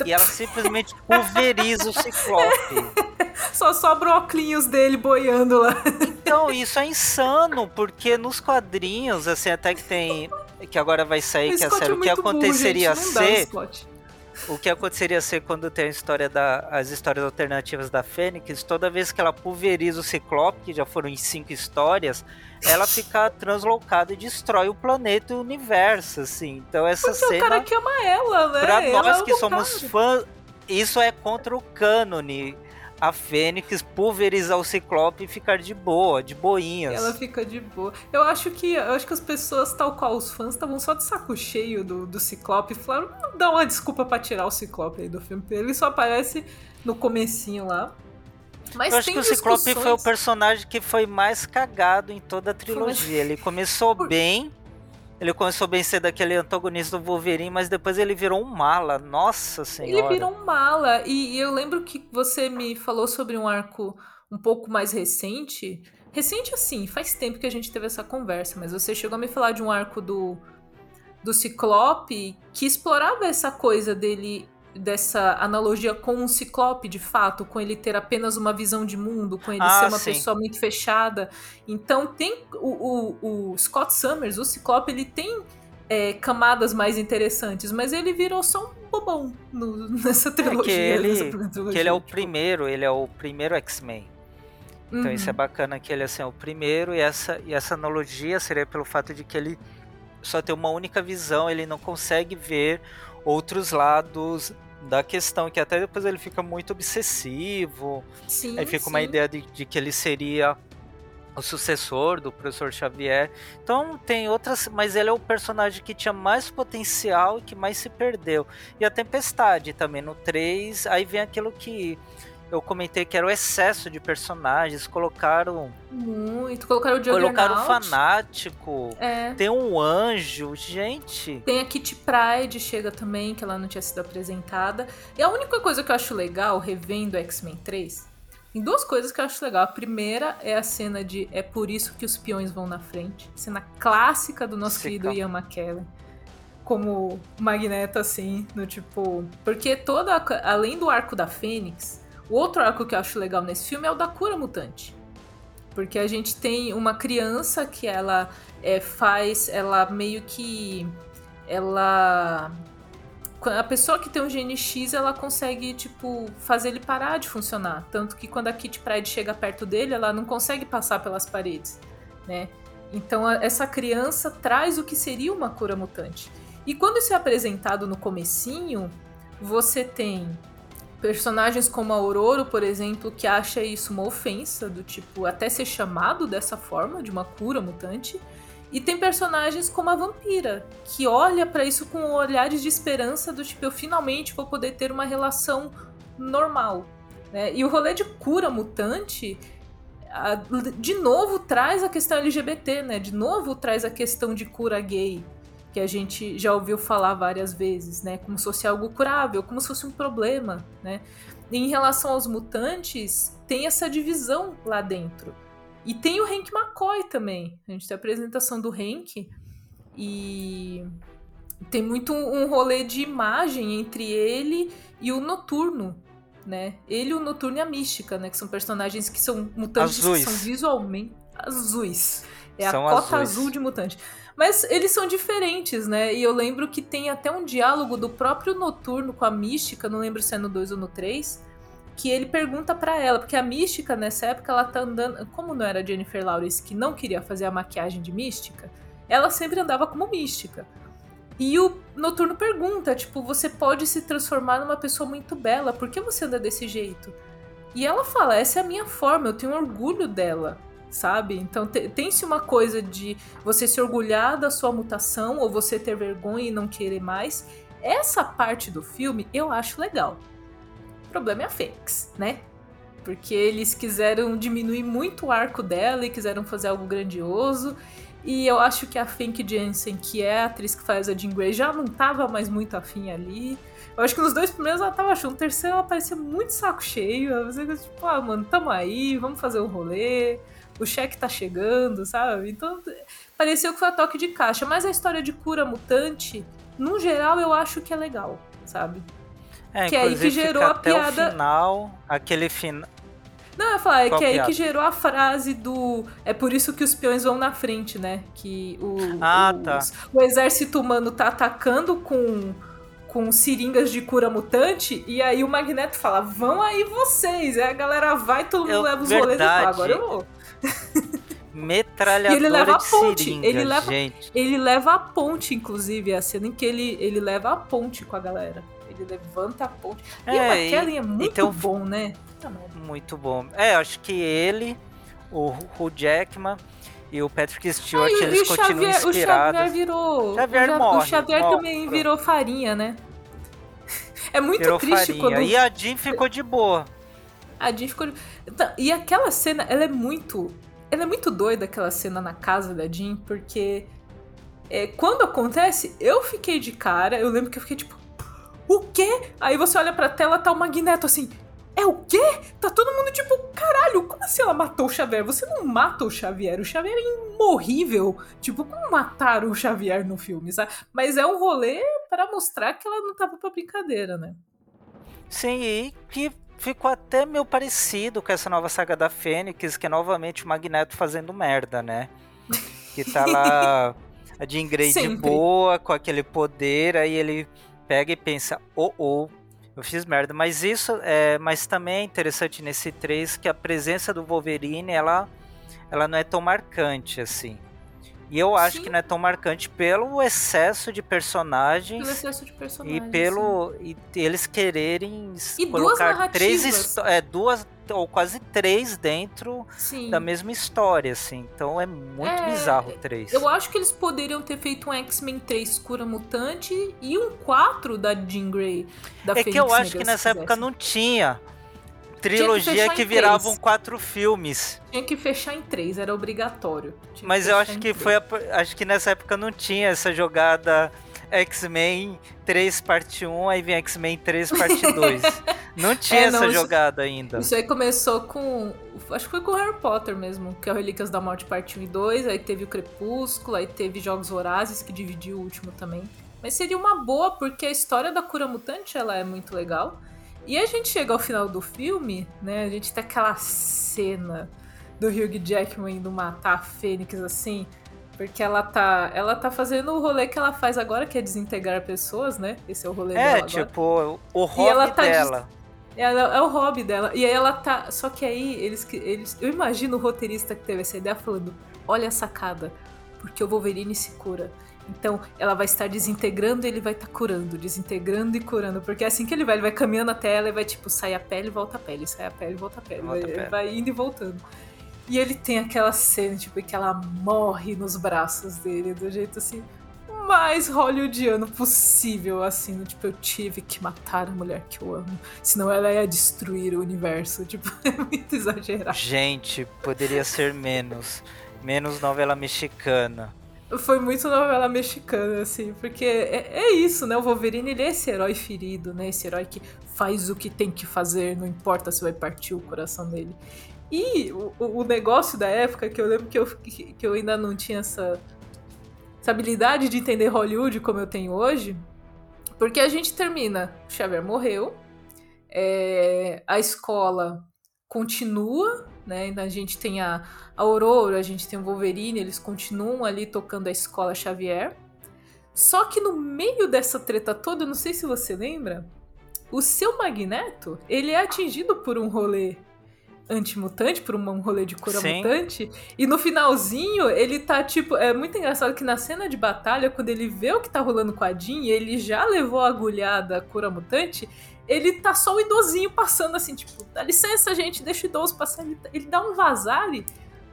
e ela simplesmente pulveriza o Ciclope. Só sobra o óculos dele boiando lá. Então, isso é insano, porque nos quadrinhos, assim, até que tem. Que agora vai sair, que é sério, o que aconteceria burro, ser. O que aconteceria ser quando tem a história da, as histórias alternativas da Fênix, toda vez que ela pulveriza o Ciclope, que já foram em cinco histórias, ela fica translocada e destrói o planeta e o universo, assim. Então essa Porque cena. o cara que ama ela, né? Pra ela nós que somos fãs, isso é contra o cânone a Fênix pulverizar o Ciclope e ficar de boa, de boinhas. Ela fica de boa. Eu acho que eu acho que as pessoas, tal qual os fãs, estavam só de saco cheio do, do Ciclope e falaram, dá uma desculpa para tirar o Ciclope aí do filme. Ele só aparece no comecinho lá. Mas eu acho que o Ciclope foi o personagem que foi mais cagado em toda a trilogia. Ele começou bem, ele começou bem ser daquele antagonista do Wolverine, mas depois ele virou um mala. Nossa senhora. Ele virou um mala. E, e eu lembro que você me falou sobre um arco um pouco mais recente. Recente assim, faz tempo que a gente teve essa conversa, mas você chegou a me falar de um arco do, do Ciclope que explorava essa coisa dele dessa analogia com um ciclope, de fato, com ele ter apenas uma visão de mundo, com ele ah, ser uma sim. pessoa muito fechada. Então tem o, o, o Scott Summers, o ciclope, ele tem é, camadas mais interessantes, mas ele virou só um bobão no, nessa trilogia. É que ele, trilogia, que ele é o tipo... primeiro, ele é o primeiro X-Men. Então uhum. isso é uhum. bacana que ele assim, é o primeiro e essa, e essa analogia seria pelo fato de que ele só tem uma única visão, ele não consegue ver outros lados da questão, que até depois ele fica muito obsessivo. Sim, aí fica sim. uma ideia de, de que ele seria o sucessor do professor Xavier. Então tem outras, mas ele é o personagem que tinha mais potencial e que mais se perdeu. E a Tempestade também no 3, aí vem aquilo que eu comentei que era o excesso de personagens, colocaram muito, colocaram o Juggernaut. Colocaram o fanático. É. Tem um anjo, gente. Tem a Kitty Pride chega também, que ela não tinha sido apresentada. E a única coisa que eu acho legal revendo X-Men 3 tem duas coisas que eu acho legal. A primeira é a cena de É por isso que os peões vão na frente. Cena clássica do nosso querido Ian McKellen. Como Magneto, assim, no tipo. Porque toda. Além do arco da Fênix, o outro arco que eu acho legal nesse filme é o da cura mutante. Porque a gente tem uma criança que ela é, faz. Ela meio que. Ela a pessoa que tem um gene X, ela consegue, tipo, fazer ele parar de funcionar. Tanto que quando a Kitty Pride chega perto dele, ela não consegue passar pelas paredes, né? Então essa criança traz o que seria uma cura mutante. E quando isso é apresentado no comecinho, você tem personagens como a Aurora, por exemplo, que acha isso uma ofensa, do tipo, até ser chamado dessa forma, de uma cura mutante. E tem personagens como a vampira, que olha para isso com olhares de esperança do tipo, eu finalmente vou poder ter uma relação normal. Né? E o rolê de cura mutante, de novo, traz a questão LGBT, né? De novo, traz a questão de cura gay, que a gente já ouviu falar várias vezes, né? Como se fosse algo curável, como se fosse um problema, né? E em relação aos mutantes, tem essa divisão lá dentro. E tem o Hank McCoy também. A gente tem a apresentação do Hank e tem muito um rolê de imagem entre ele e o Noturno, né? Ele, o Noturno e a Mística, né? Que são personagens que são mutantes azuis. que são visualmente azuis. É são a cota azuis. azul de mutante. Mas eles são diferentes, né? E eu lembro que tem até um diálogo do próprio Noturno com a Mística, não lembro se é no 2 ou no 3, que ele pergunta para ela, porque a mística nessa época ela tá andando, como não era Jennifer Lawrence que não queria fazer a maquiagem de mística, ela sempre andava como mística. E o Noturno pergunta, tipo, você pode se transformar numa pessoa muito bela, por que você anda desse jeito? E ela fala, essa é a minha forma, eu tenho orgulho dela, sabe? Então tem-se uma coisa de você se orgulhar da sua mutação ou você ter vergonha e não querer mais. Essa parte do filme eu acho legal problema é a Fênix, né? Porque eles quiseram diminuir muito o arco dela e quiseram fazer algo grandioso. E eu acho que a Fink Jensen, que é a atriz que faz a Jean Grey, já não tava mais muito afim ali. Eu acho que nos dois primeiros ela tava achando. No terceiro ela parecia muito saco cheio. Você tipo, ah, mano, tamo aí, vamos fazer um rolê. O cheque tá chegando, sabe? Então, pareceu que foi a toque de caixa. Mas a história de cura mutante, no geral, eu acho que é legal, sabe? É, que é aí que gerou a piada. O final, aquele final. Não, eu falar, é que é aí que gerou a frase do. É por isso que os peões vão na frente, né? Que o, ah, os, tá. o exército humano tá atacando com, com seringas de cura mutante, e aí o Magneto fala: vão aí vocês. Aí a galera vai, todo mundo eu, leva os verdade. rolês e fala, agora eu vou. Metralhadora e ele leva a ponte. Seringa, ele, leva, gente. ele leva a ponte, inclusive, é a cena em que ele, ele leva a ponte com a galera ele levanta a ponte. E é, o McKellen é muito então, bom, né? Muito bom. É, acho que ele, o Hugh Jackman e o Patrick Stewart, ah, e, eles e continuam Xavier, inspirados. O Xavier virou... Xavier o, morre, o Xavier morre, também pronto. virou farinha, né? É muito virou triste farinha. quando... E a Jean ficou de boa. A Jean ficou... E aquela cena, ela é muito... Ela é muito doida, aquela cena na casa da Jean, porque... É, quando acontece, eu fiquei de cara. Eu lembro que eu fiquei tipo, o quê? Aí você olha pra tela, tá o Magneto assim. É o quê? Tá todo mundo tipo, caralho, como assim ela matou o Xavier? Você não mata o Xavier, o Xavier é imorrível. Tipo, como mataram o Xavier no filme, sabe? Mas é um rolê para mostrar que ela não tava pra brincadeira, né? Sim, e que ficou até meio parecido com essa nova saga da Fênix, que é novamente o Magneto fazendo merda, né? Que tá lá a Jean Grey de boa, com aquele poder, aí ele pega e pensa, oh, oh, eu fiz merda. Mas isso é. Mas também é interessante nesse 3 que a presença do Wolverine, ela, ela não é tão marcante assim. E eu acho sim. que não é tão marcante pelo excesso de personagens. Pelo excesso de personagens. E pelo. Sim. E eles quererem e colocar três é, duas ou quase três dentro sim. da mesma história, assim. Então é muito é, bizarro o 3. Eu acho que eles poderiam ter feito um X-Men 3 Cura Mutante e um 4 da Jean Grey. Da é que eu acho Negra, que nessa época não tinha trilogia que, que viravam quatro filmes. Tinha que fechar em três, era obrigatório. Tinha Mas eu acho que foi a, acho que nessa época não tinha essa jogada X-Men 3 parte 1, aí vem X-Men 3 parte 2. não tinha é, não, essa isso, jogada ainda. Isso aí começou com. Acho que foi com Harry Potter mesmo, que é o Relíquias da Morte parte 1 e 2, aí teve o Crepúsculo, aí teve Jogos Vorazes, que dividiu o último também. Mas seria uma boa, porque a história da cura mutante ela é muito legal. E a gente chega ao final do filme, né? A gente tem aquela cena do Hugh Jackman indo matar a Fênix assim. Porque ela tá, ela tá fazendo o rolê que ela faz agora, que é desintegrar pessoas, né? Esse é o rolê é, dela. É, tipo, o hobby tá dela. Ela, é o hobby dela. E aí ela tá. Só que aí eles, eles. Eu imagino o roteirista que teve essa ideia falando: olha a sacada, porque o Wolverine se cura. Então, ela vai estar desintegrando e ele vai estar tá curando, desintegrando e curando. Porque é assim que ele vai, ele vai caminhando até ela e vai, tipo, sair a pele, volta a pele, sai a pele, volta a pele. Volta vai, a pele. vai indo e voltando. E ele tem aquela cena, tipo, que ela morre nos braços dele, do jeito assim, mais hollywoodiano possível, assim, tipo, eu tive que matar a mulher que eu amo, senão ela ia destruir o universo. Tipo, é muito exagerado. Gente, poderia ser menos. Menos novela mexicana. Foi muito novela mexicana, assim, porque é, é, isso, né? O Wolverine ele é esse herói ferido, né? Esse herói que faz o que tem que fazer, não importa se vai partir o coração dele. E o, o negócio da época, que eu lembro que eu, que, eu ainda não tinha essa, essa habilidade de entender Hollywood como eu tenho hoje, porque a gente termina, o Xavier morreu, é, a escola continua, né? A gente tem a, Aurora, a gente tem o Wolverine, eles continuam ali tocando a escola Xavier. Só que no meio dessa treta toda, não sei se você lembra, o seu Magneto, ele é atingido por um rolê antimutante, por um rolê de cura Sim. mutante. E no finalzinho, ele tá tipo. É muito engraçado que na cena de batalha, quando ele vê o que tá rolando com a Jean, ele já levou a agulhada cura mutante ele tá só o idosinho passando assim, tipo, dá licença, gente, deixa o idoso passar. Ele, ele dá um vazare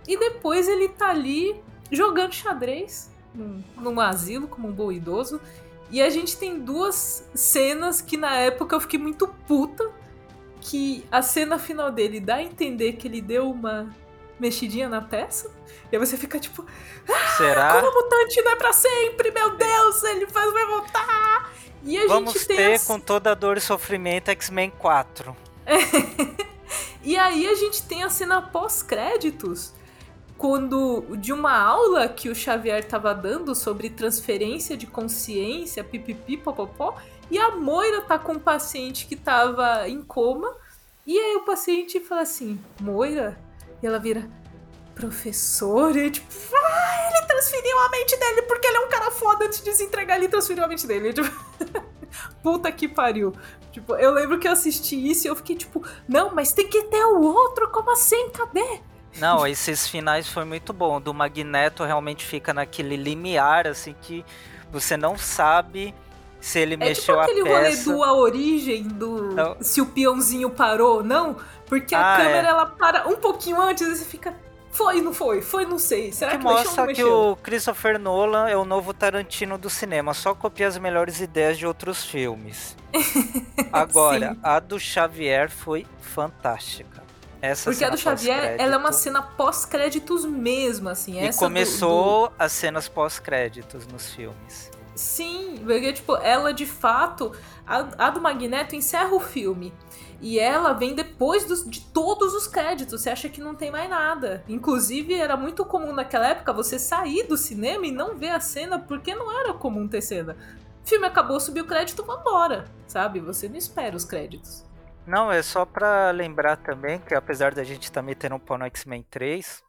e depois ele tá ali jogando xadrez num, num asilo como um bom idoso. E a gente tem duas cenas que na época eu fiquei muito puta. Que a cena final dele dá a entender que ele deu uma mexidinha na peça. E aí você fica tipo. Ah, Será? Como mutante não é pra sempre, meu Deus, ele faz, vai voltar! E a Vamos gente ter, as... com toda a dor e sofrimento, X-Men 4. e aí a gente tem a cena pós-créditos, quando de uma aula que o Xavier tava dando sobre transferência de consciência, pipipi, popopó, e a Moira tá com um paciente que tava em coma, e aí o paciente fala assim, Moira? E ela vira, professor, e tipo, ah, ele transferiu a mente dele porque ele é um cara foda antes de se entregar, ele transferiu a mente dele. Tipo, puta que pariu. Tipo, eu lembro que eu assisti isso e eu fiquei tipo, não, mas tem que ter o outro, como assim? Cadê? Não, esses finais foi muito bom. Do Magneto realmente fica naquele limiar, assim, que você não sabe se ele é mexeu tipo a peça. aquele rolê do A Origem, do não. se o peãozinho parou ou não, porque a ah, câmera é. ela para um pouquinho antes e você fica, foi, não foi? Foi, não sei. Será que, que mostra que o Christopher Nolan é o novo Tarantino do cinema, só copia as melhores ideias de outros filmes. Agora, a do Xavier foi fantástica. Essa Porque a do Xavier, ela é uma cena pós-créditos mesmo, assim. E começou do, do... as cenas pós-créditos nos filmes. Sim, porque, tipo, ela de fato. A, a do Magneto encerra o filme. E ela vem depois dos, de todos os créditos. Você acha que não tem mais nada. Inclusive, era muito comum naquela época você sair do cinema e não ver a cena porque não era comum ter cena. O filme acabou, subiu o crédito, vambora. Sabe? Você não espera os créditos. Não, é só para lembrar também que apesar da gente estar tá metendo um pau no X-Men 3,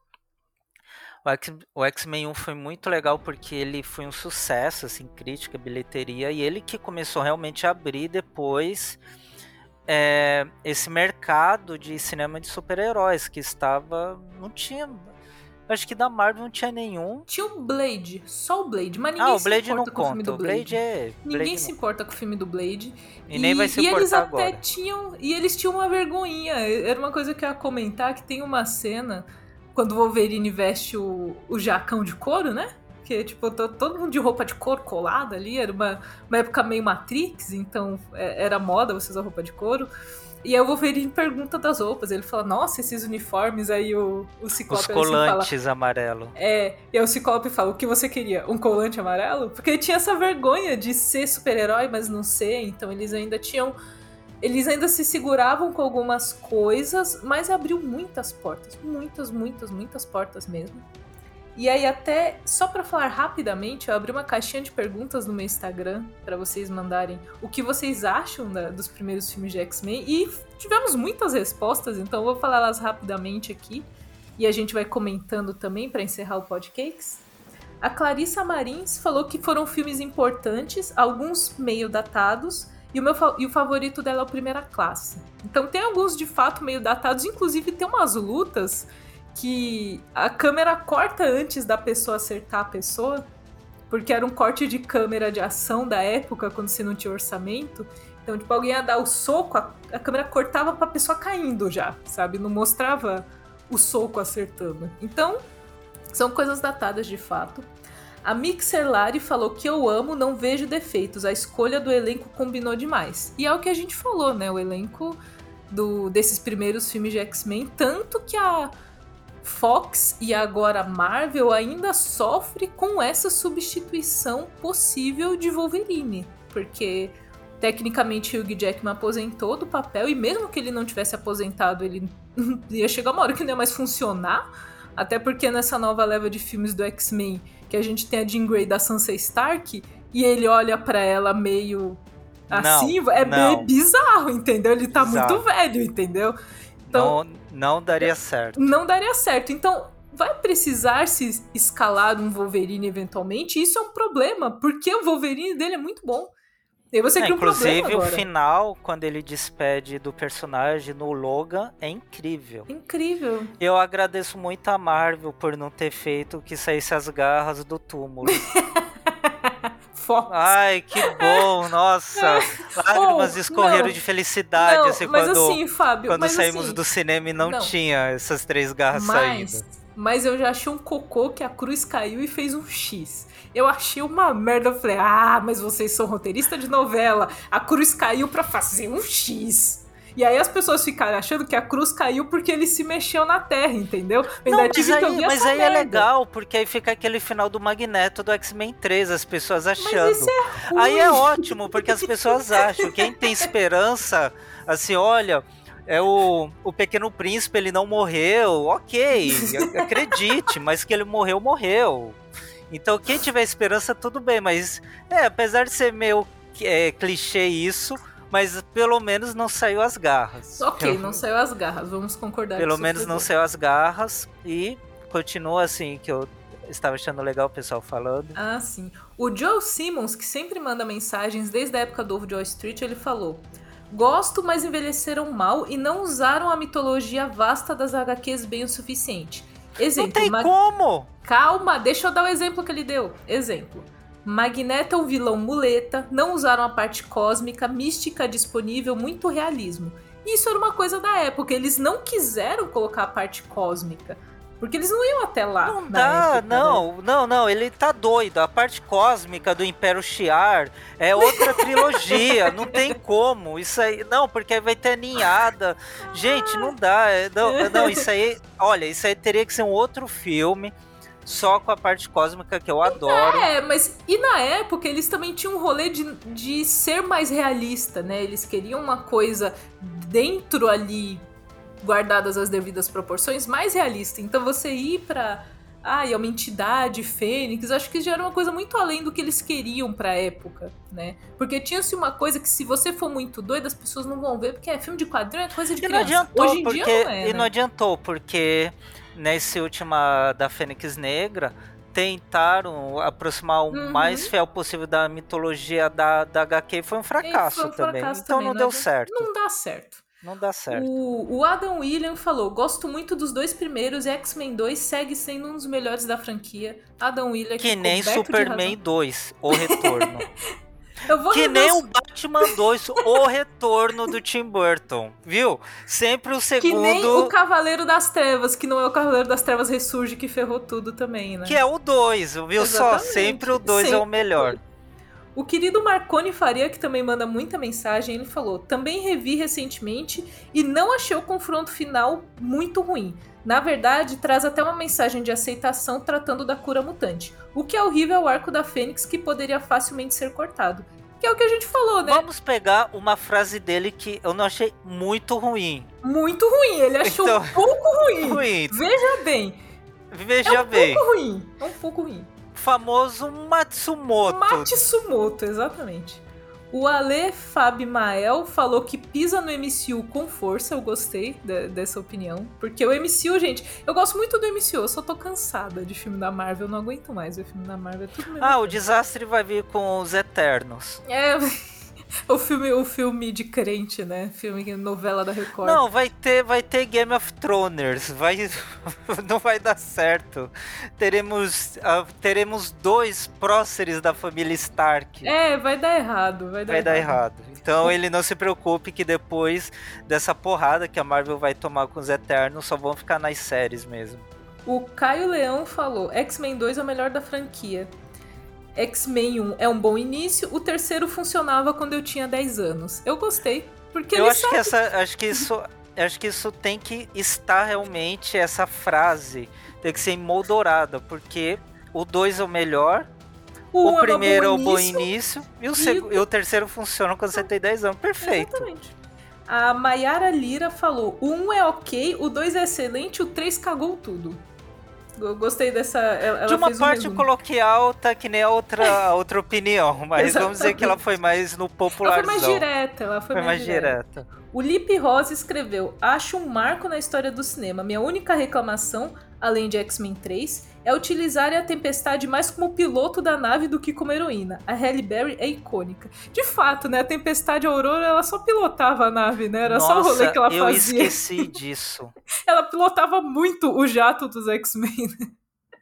O X-Men 1 foi muito legal porque ele foi um sucesso, assim, crítica, bilheteria, e ele que começou realmente a abrir depois é, esse mercado de cinema de super-heróis que estava. não tinha. Acho que da Marvel não tinha nenhum. Tinha o Blade, só o Blade, mas ninguém ah, o Blade se importa não com conta. o filme do Blade. Blade é... Ninguém Blade se importa com o filme do Blade. E, e nem vai se importar e eles agora. até tinham. E eles tinham uma vergonhinha. Era uma coisa que eu ia comentar que tem uma cena quando o Wolverine veste o, o jacão de couro, né? Que, tipo, todo mundo de roupa de couro colada ali. Era uma, uma época meio Matrix, então é, era moda você usar roupa de couro. E aí o Wolverine pergunta das roupas. Ele fala, nossa, esses uniformes. Aí o, o Ciclope Os colantes assim, fala, amarelo. É, e aí o Ciclope fala, o que você queria? Um colante amarelo? Porque ele tinha essa vergonha de ser super-herói, mas não ser. Então eles ainda tinham eles ainda se seguravam com algumas coisas, mas abriu muitas portas, muitas, muitas, muitas portas mesmo. E aí até só para falar rapidamente, eu abri uma caixinha de perguntas no meu Instagram para vocês mandarem o que vocês acham da, dos primeiros filmes de X-Men e tivemos muitas respostas, então eu vou falar elas rapidamente aqui e a gente vai comentando também para encerrar o podcast. A Clarissa Marins falou que foram filmes importantes, alguns meio datados, e o, meu, e o favorito dela é o Primeira Classe. Então tem alguns de fato meio datados, inclusive tem umas lutas que a câmera corta antes da pessoa acertar a pessoa, porque era um corte de câmera de ação da época, quando você não tinha orçamento. Então, tipo, alguém ia dar o soco, a, a câmera cortava pra pessoa caindo já, sabe? Não mostrava o soco acertando. Então, são coisas datadas de fato. A Mixelari falou que eu amo, não vejo defeitos. A escolha do elenco combinou demais. E é o que a gente falou, né? O elenco do, desses primeiros filmes de X-Men, tanto que a Fox e agora Marvel ainda sofre com essa substituição possível de Wolverine, porque tecnicamente Hugh Jackman aposentou do papel e mesmo que ele não tivesse aposentado, ele ia chegar uma hora que não ia mais funcionar, até porque nessa nova leva de filmes do X-Men que a gente tem a Jean Grey da Sansa Stark e ele olha para ela meio assim, não, é não. meio bizarro, entendeu? Ele tá Exato. muito velho, entendeu? Então, não, não daria certo. Não daria certo. Então, vai precisar se escalar um Wolverine eventualmente, isso é um problema, porque o Wolverine dele é muito bom. E você é, um inclusive o final, quando ele despede do personagem no Logan, é incrível. Incrível. Eu agradeço muito a Marvel por não ter feito que saísse as garras do túmulo. Fox. Ai, que bom, nossa. Lágrimas oh, escorreram não, de felicidade, não, assim, mas quando, assim, Fábio, quando saímos assim, do cinema e não, não, tinha essas três garras mas, saindo. Mas eu já achei um cocô que a cruz caiu e fez um X. Eu achei uma merda. Eu falei, ah, mas vocês são roteirista de novela. A cruz caiu para fazer um X. E aí as pessoas ficaram achando que a cruz caiu porque ele se mexeu na Terra, entendeu? Não, mas aí, mas aí é legal, porque aí fica aquele final do Magneto do X-Men 3, as pessoas achando. Mas isso é. Aí é ótimo, porque as pessoas acham. Quem tem esperança, assim, olha, é o, o Pequeno Príncipe, ele não morreu, ok, acredite, mas que ele morreu, morreu. Então, quem tiver esperança, tudo bem, mas é, apesar de ser meio é, clichê isso, mas pelo menos não saiu as garras. Ok, não saiu as garras, vamos concordar Pelo menos não saiu as garras e continua assim, que eu estava achando legal o pessoal falando. Ah, sim. O Joe Simmons, que sempre manda mensagens desde a época do Joe Street, ele falou: Gosto, mas envelheceram mal e não usaram a mitologia vasta das HQs bem o suficiente. Exemplo, não tem Mag... como! Calma, deixa eu dar o exemplo que ele deu. Exemplo. Magneto é um vilão muleta, não usaram a parte cósmica, mística disponível, muito realismo. Isso era uma coisa da época, eles não quiseram colocar a parte cósmica. Porque eles não iam até lá. Não dá, época, não, né? não, não, ele tá doido. A parte cósmica do Império Shiar é outra trilogia, não tem como. Isso aí, não, porque aí vai ter ninhada. Gente, não dá. É, não, não, isso aí, olha, isso aí teria que ser um outro filme só com a parte cósmica que eu adoro. É, mas e na época eles também tinham um rolê de, de ser mais realista, né? Eles queriam uma coisa dentro ali guardadas as devidas proporções, mais realista. Então você ir para ah, é uma entidade, Fênix, acho que já era uma coisa muito além do que eles queriam pra época, né? Porque tinha-se uma coisa que se você for muito doido, as pessoas não vão ver, porque é filme de quadrinho, é coisa de e criança. Não adiantou, Hoje em porque, dia não é, E né? não adiantou, porque nesse última da Fênix Negra, tentaram aproximar o uhum. mais fiel possível da mitologia da, da HQ foi um fracasso foi um também. Fracasso então também, não, não deu certo. Não dá certo. Não dá certo. O, o Adam William falou: Gosto muito dos dois primeiros e X-Men 2 segue sendo um dos melhores da franquia. Adam William Que nem Superman 2, O Retorno. que nem o Batman 2, o retorno do Tim Burton, viu? Sempre o segundo. Que nem o Cavaleiro das Trevas, que não é o Cavaleiro das Trevas Ressurge que ferrou tudo também, né? Que é o 2, viu Exatamente. só? Sempre o 2 é o melhor. O querido Marconi Faria, que também manda muita mensagem, ele falou: Também revi recentemente e não achei o confronto final muito ruim. Na verdade, traz até uma mensagem de aceitação tratando da cura mutante. O que é horrível é o arco da Fênix, que poderia facilmente ser cortado. Que é o que a gente falou, né? Vamos pegar uma frase dele que eu não achei muito ruim. Muito ruim, ele achou então, um pouco ruim. ruim. Veja bem. Veja é um bem. pouco ruim. É um pouco ruim famoso Matsumoto. Matsumoto, exatamente. O Ale Fab Mael falou que pisa no MCU com força. Eu gostei de, dessa opinião. Porque o MCU, gente, eu gosto muito do MCU, eu só tô cansada de filme da Marvel. Eu não aguento mais ver filme da Marvel. É. Ah, o desastre vai vir com os Eternos. É. o filme, o filme de crente, né? Filme novela da Record. Não, vai ter, vai ter Game of Thrones, vai não vai dar certo. Teremos uh, teremos dois próceres da família Stark. É, vai dar errado, vai dar vai errado. dar errado. Então ele não se preocupe que depois dessa porrada que a Marvel vai tomar com os Eternos, só vão ficar nas séries mesmo. O Caio Leão falou: X-Men 2 é o melhor da franquia. X-Men 1 é um bom início, o terceiro funcionava quando eu tinha 10 anos. Eu gostei, porque Eu acho sabe... que essa acho que isso acho que isso tem que estar realmente essa frase, tem que ser emoldurada, porque o 2 é o melhor, o, o é primeiro é o bom início e o, e... E o terceiro funciona quando você tem 10 anos. Perfeito. Exatamente. A Mayara Lira falou: o 1 é ok, o 2 é excelente, o 3 cagou tudo. Eu gostei dessa. Ela de uma parte um coloquial, tá que nem a outra, outra opinião, mas vamos dizer que ela foi mais no popular. Ela foi mais direta, ela foi, foi mais, mais direta. direta. O Lipe Rosa escreveu: Acho um marco na história do cinema. Minha única reclamação, além de X-Men 3, é utilizar a Tempestade mais como piloto da nave do que como heroína. A Halle Berry é icônica. De fato, né? A Tempestade Aurora, ela só pilotava a nave, né? Era Nossa, só o rolê que ela eu fazia. Eu esqueci disso. ela pilotava muito o jato dos X-Men. Né?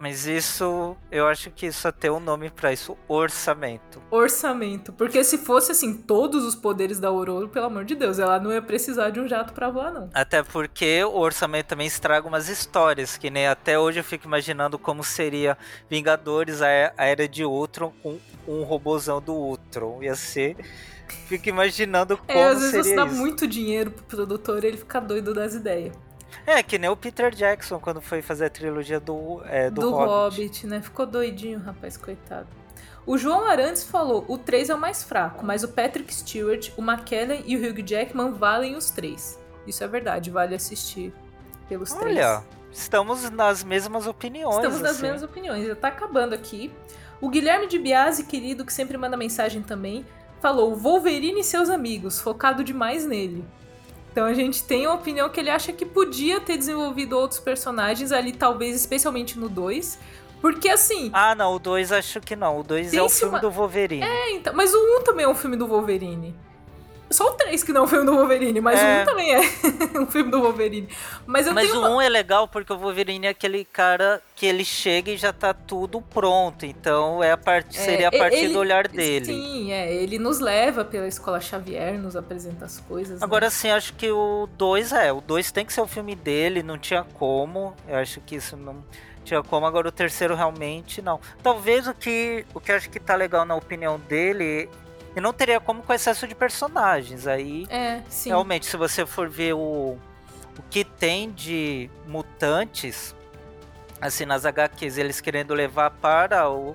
Mas isso, eu acho que só tem um nome para isso, orçamento. Orçamento, porque se fosse assim, todos os poderes da Aurora, pelo amor de Deus, ela não ia precisar de um jato para voar não. Até porque o orçamento também estraga umas histórias, que nem até hoje eu fico imaginando como seria Vingadores, a Era de Ultron com um robôzão do Ultron. Ia ser Fico imaginando como é, às vezes você dá muito dinheiro pro produtor e ele fica doido das ideias. É, que nem o Peter Jackson quando foi fazer a trilogia do, é, do, do Hobbit. Hobbit, né? Ficou doidinho, rapaz, coitado. O João Arantes falou: o 3 é o mais fraco, mas o Patrick Stewart, o McKellen e o Hugh Jackman valem os três. Isso é verdade, vale assistir pelos Olha, três. Olha, estamos nas mesmas opiniões. Estamos assim. nas mesmas opiniões, já tá acabando aqui. O Guilherme de Biasi, querido, que sempre manda mensagem também, falou: Wolverine e seus amigos, focado demais nele. Então a gente tem a opinião que ele acha que podia ter desenvolvido outros personagens ali, talvez especialmente no 2. Porque assim. Ah, não, o 2 acho que não. O 2 é o filme uma... do Wolverine. É, então. Mas o 1 um também é um filme do Wolverine. Só o 3 que não é um filme do Wolverine, mas é. o 1 também é um filme do Wolverine. Mas, eu mas tenho o uma... 1 é legal porque o Wolverine é aquele cara que ele chega e já tá tudo pronto. Então é a part... É, seria a partir ele... do olhar dele. Sim, é. Ele nos leva pela escola Xavier, nos apresenta as coisas. Né? Agora né? sim, acho que o 2 é. O 2 tem que ser o filme dele, não tinha como. Eu acho que isso não tinha como. Agora o terceiro realmente não. Talvez o que, o que eu acho que tá legal na opinião dele e não teria como com excesso de personagens. Aí, é, realmente, se você for ver o, o que tem de mutantes, assim, nas HQs, eles querendo levar para o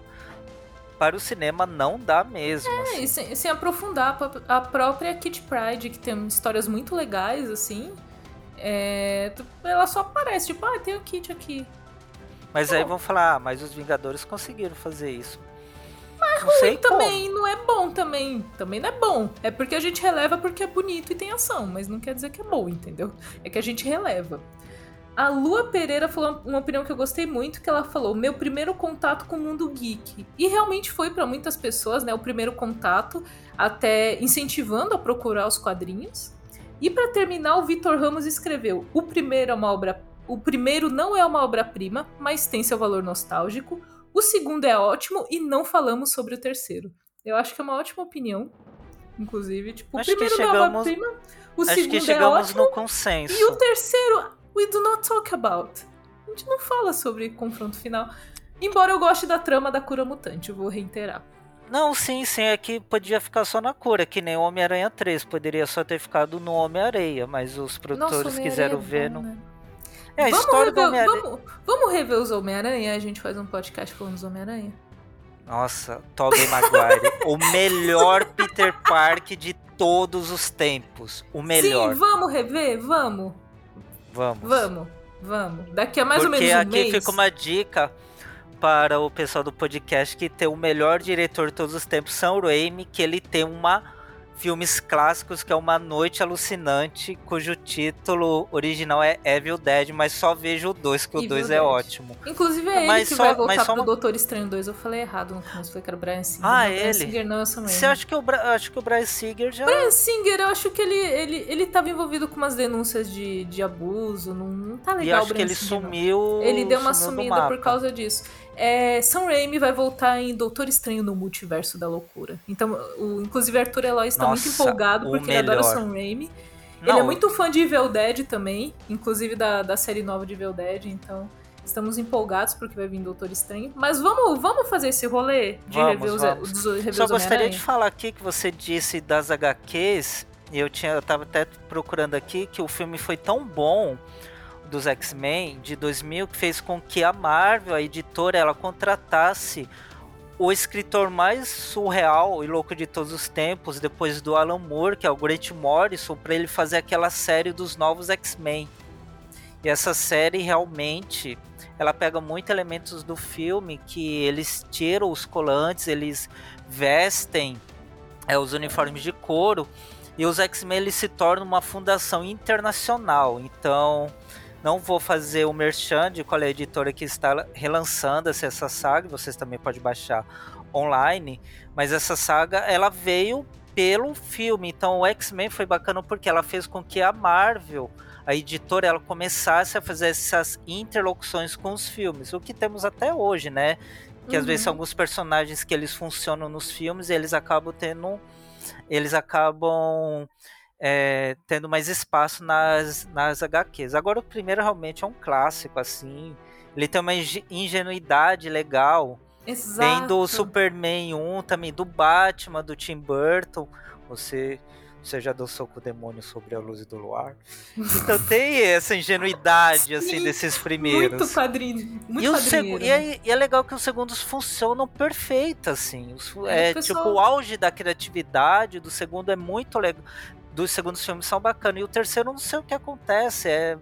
para o cinema não dá mesmo. É, assim. e sem, sem, aprofundar a própria Kit Pride, que tem histórias muito legais, assim. É, ela só aparece, tipo, ah, tem o Kit aqui. Mas aí vão falar, ah, mas os Vingadores conseguiram fazer isso. Mas não ruim também, como. não é bom também. Também não é bom. É porque a gente releva porque é bonito e tem ação, mas não quer dizer que é bom, entendeu? É que a gente releva. A Lua Pereira falou uma opinião que eu gostei muito, que ela falou: "Meu primeiro contato com o mundo geek". E realmente foi para muitas pessoas, né, o primeiro contato, até incentivando a procurar os quadrinhos. E para terminar, o Vitor Ramos escreveu: "O primeiro é uma obra, o primeiro não é uma obra-prima, mas tem seu valor nostálgico. O segundo é ótimo e não falamos sobre o terceiro". Eu acho que é uma ótima opinião. Inclusive, tipo, Acho o primeiro é chegamos- obra-prima, o Acho segundo que é chegamos ótimo. no consenso. E o terceiro, we do not talk about. A gente não fala sobre confronto final. Embora eu goste da trama da cura mutante, eu vou reiterar. Não, sim, sim, é que podia ficar só na cura, que nem o Homem-Aranha 3, poderia só ter ficado no Homem-Areia, mas os produtores Homem-Aranha quiseram é ver. bom, no... né? É, a vamos, história do rever, Homem-Aranha. vamos, vamos rever os Homem-Aranha? A gente faz um podcast falando dos Homem-Aranha? Nossa, Tobey Maguire, o melhor Peter Parker de todos os tempos. O melhor. Sim, vamos rever? Vamos. Vamos. Vamos. Vamos. Daqui a mais ou Porque menos um aqui mês. fica uma dica para o pessoal do podcast que tem o melhor diretor de todos os tempos, Sam Raimi, que ele tem uma filmes clássicos que é Uma Noite Alucinante, cujo título original é Evil Dead, mas só vejo o 2, que o Evil 2 é ótimo. Inclusive é ele Mas que só- vai voltar só pro Doutor Estranho 2. Eu falei errado no começo, falei que era o Brian Singer. Ah, não, Brian ele? Singer não, o Raimi. Você acha que o, Bra- acho que o Brian Singer já... Brian Singer, eu acho que ele, ele, ele tava envolvido com umas denúncias de, de abuso. Não, não tá E legal o acho que Brian ele Singer, não. sumiu. Ele deu uma sumida por causa disso. É, Sam Raimi vai voltar em Doutor Estranho no Multiverso da Loucura. Então, o, inclusive, Arthur Eloy está muito empolgado porque ele adora melhor. Sam Raimi. Não, Ele é muito fã de Evil Dead também, inclusive da, da série nova de Evil Dead, então estamos empolgados porque vai vir Doutor Estranho. Mas vamos, vamos fazer esse rolê de Vamos, rever os, vamos. dos- Só os gostaria de falar aqui que você disse das HQs, e eu tinha eu tava até procurando aqui que o filme foi tão bom dos X-Men de 2000 que fez com que a Marvel, a editora, ela contratasse o escritor mais surreal e louco de todos os tempos, depois do Alan Moore, que é o Grant Morrison, para ele fazer aquela série dos novos X-Men. E essa série realmente, ela pega muito elementos do filme que eles tiram os colantes, eles vestem é, os uniformes de couro e os X-Men se tornam uma fundação internacional. Então, não vou fazer o merchan de qual é a editora que está relançando essa, saga, vocês também podem baixar online, mas essa saga ela veio pelo filme. Então, o X-Men foi bacana porque ela fez com que a Marvel, a editora, ela começasse a fazer essas interlocuções com os filmes, o que temos até hoje, né? Que às vezes Uhum. são alguns personagens que eles funcionam nos filmes e eles acabam tendo eles acabam é, tendo mais espaço nas, nas HQs. Agora o primeiro realmente é um clássico, assim. Ele tem uma inge- ingenuidade legal. Exato. Tem do Superman 1, também do Batman, do Tim Burton. Você, você já dançou com o demônio sobre a luz do luar. Então tem essa ingenuidade, assim, Sim, desses primeiros. Muito quadrinho. Muito E, o quadrinheiro, segu- e, é, e é legal que os segundos funcionam perfeito, assim. Os- É, é o pessoal- tipo o auge da criatividade do segundo é muito legal. Dos segundos filmes são bacanas. E o terceiro, eu não sei o que acontece. É.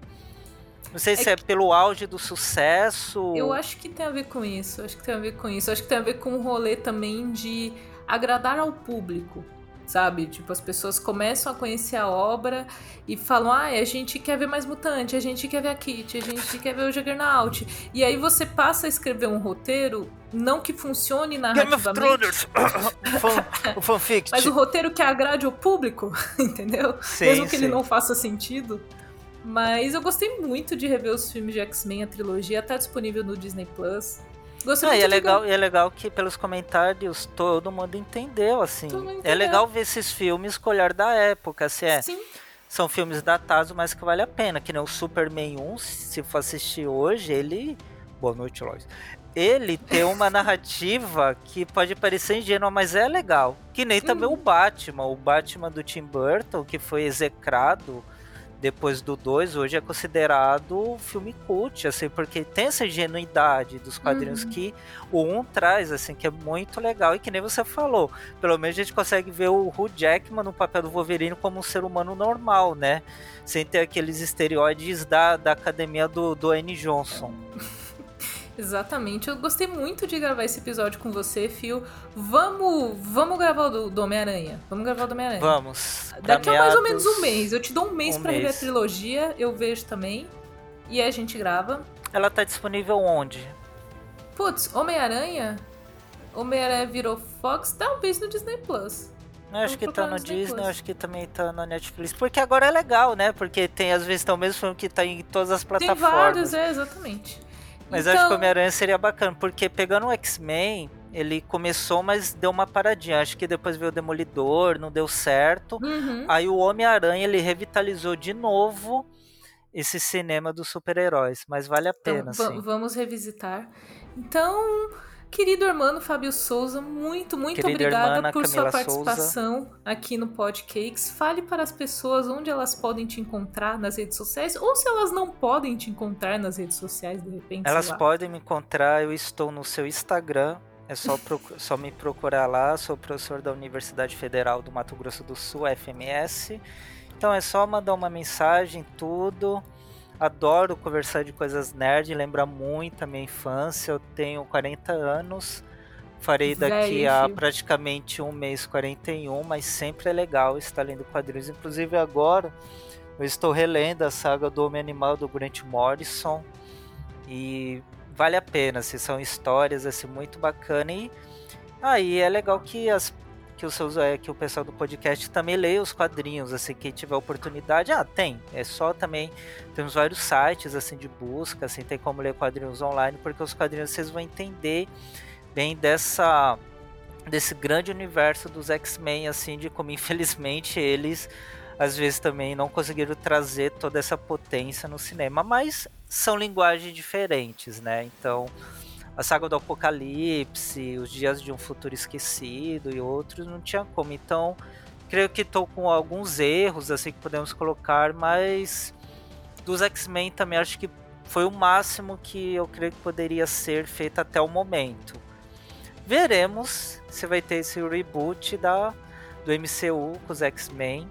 Não sei É se é pelo auge do sucesso. Eu acho que tem a ver com isso. Acho que tem a ver com isso. Acho que tem a ver com o rolê também de agradar ao público. Sabe? Tipo, as pessoas começam a conhecer a obra e falam: ah, a gente quer ver mais mutante, a gente quer ver a Kit, a gente quer ver o Juggernaut. E aí você passa a escrever um roteiro, não que funcione Game of narrativamente, Thrones! o, fan, o fanfict. mas o roteiro que agrade ao público, entendeu? Sim, Mesmo que sim. ele não faça sentido. Mas eu gostei muito de rever os filmes de X-Men, a trilogia, tá disponível no Disney Plus. Gostei Ah, e é legal, e é legal que pelos comentários todo mundo entendeu, assim. Mundo É entendeu. legal ver esses filmes com o olhar da época, assim, é. Sim, São filmes datados, mas que vale a pena. Que nem o Superman 1, se for assistir hoje, ele. Boa noite, Lois. Ele tem uma narrativa que pode parecer ingênua, mas é legal. Que nem também o Batman. O Batman do Tim Burton, que foi execrado depois do 2, hoje é considerado filme cult, assim, porque tem essa ingenuidade dos quadrinhos Uhum. que o 1 traz, assim, que é muito legal. E que nem você falou, pelo menos a gente consegue ver o Hugh Jackman no papel do Wolverine como um ser humano normal, né? Sem ter aqueles estereóides da, da academia do, do N. Johnson. exatamente. Eu gostei muito de gravar esse episódio com você, Fio. Vamos, vamos gravar o do, do Homem-Aranha. Vamos gravar o do Homem-Aranha. Vamos. Daqui a mais ou menos um mês. Eu te dou um mês um pra rever a trilogia, eu vejo também. e a gente grava. Ela tá disponível onde? Putz, Homem-Aranha? Homem-Aranha virou Fox, talvez no Disney Plus. Eu acho que tá no Disney, Disney acho que também tá na Netflix. Porque agora é legal, né? Porque tem, às vezes, tá o mesmo filme que tá em todas as plataformas. Tem vários, é, exatamente. Mas então... acho que então Homem-Aranha seria bacana, porque pegando o X-Men, ele começou, mas deu uma paradinha. Acho que depois veio o Demolidor, não deu certo. Uhum. Aí o Homem-Aranha, ele revitalizou de novo esse cinema dos super-heróis. Mas vale a então, pena, então, Vamos revisitar. Então, querido irmão Fábio Souza, muito, muito Querida obrigada irmã, por Camila sua participação Souza. aqui no Podcakes. Fale para as pessoas onde elas podem te encontrar nas redes sociais, ou se elas não podem te encontrar nas redes sociais, de repente. Elas podem me encontrar, eu estou no seu Instagram, é só, só me procurar lá, sou professor da Universidade Federal do Mato Grosso do Sul, FMS. Então é só mandar uma mensagem, tudo. Adoro conversar de coisas nerd, lembra muito a minha infância. Eu tenho 40 anos, farei daqui a praticamente um mês 41, mas sempre é legal estar lendo quadrinhos. Inclusive agora eu estou relendo a saga do Homem Animal do Grant Morrison e vale a pena, assim, são histórias assim muito bacana e aí ah, é legal que as que, os seus, é, que o pessoal do podcast também leia os quadrinhos, assim, quem tiver oportunidade, ah, tem, é só também, temos vários sites, assim, de busca, assim, tem como ler quadrinhos online, porque os quadrinhos vocês vão entender bem dessa, desse grande universo dos X-Men, assim, de como infelizmente eles, às vezes também não conseguiram trazer toda essa potência no cinema, mas são linguagens diferentes, né? Então, a saga do Apocalipse, os Dias de um Futuro Esquecido e outros, não tinha como. Então, creio que estou com alguns erros assim que podemos colocar, mas dos X-Men também acho que foi o máximo que eu creio que poderia ser feito até o momento. Veremos se vai ter esse reboot da do MCU com os X-Men.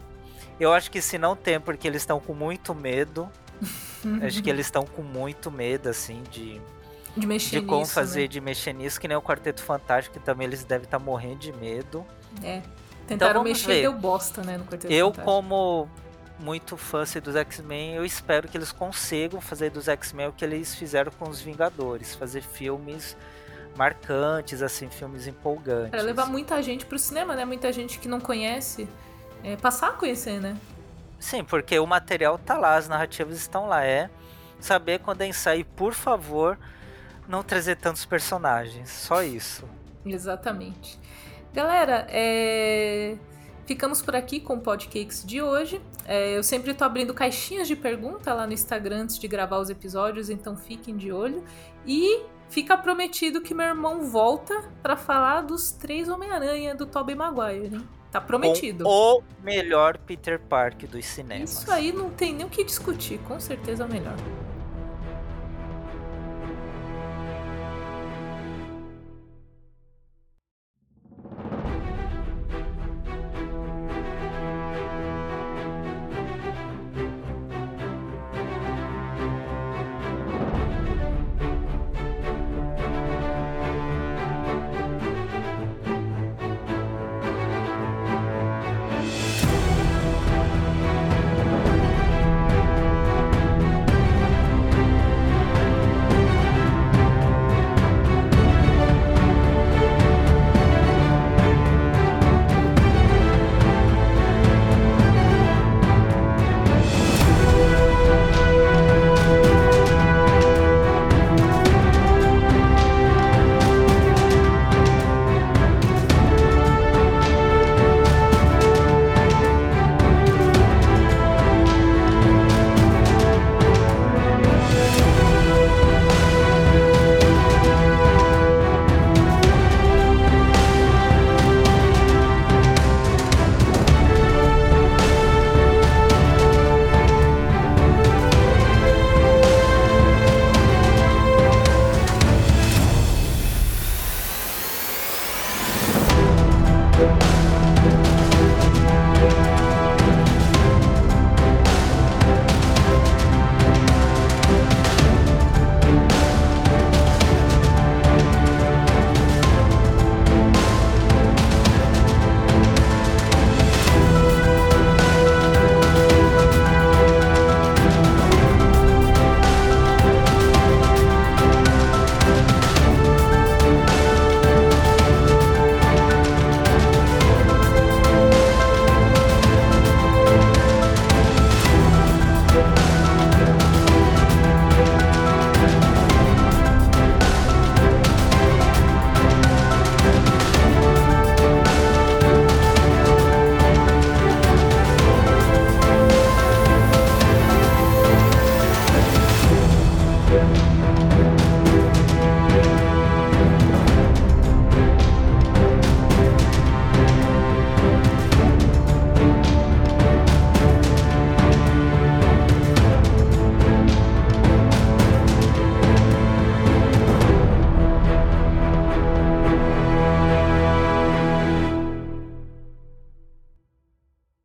Eu acho que se não tem, porque eles estão com muito medo Acho que eles estão com muito medo, assim, de. De mexer De como nisso, fazer né? de mexer nisso, que nem o Quarteto Fantástico, que também eles devem estar tá morrendo de medo. É. Tentaram então, mexer e deu bosta, né, no Quarteto eu, Fantástico. Eu, como muito fã assim, dos X-Men, eu espero que eles consigam fazer dos X-Men o que eles fizeram com os Vingadores, fazer filmes marcantes, assim, filmes empolgantes. Para levar muita gente pro cinema, né? Muita gente que não conhece, é, passar a conhecer, né? Sim, porque o material tá lá, as narrativas estão lá. É saber condensar e, por favor, não trazer tantos personagens. Só isso. Exatamente. Galera, é... ficamos por aqui com o Podcakes de hoje. É, eu sempre estou abrindo caixinhas de pergunta lá no Instagram antes de gravar os episódios, então fiquem de olho. E fica prometido que meu irmão volta para falar dos três Homem-Aranha do Tobey Maguire, hein? Tá prometido. o melhor Peter Park dos cinemas. Isso aí não tem nem o que discutir, com certeza é o melhor.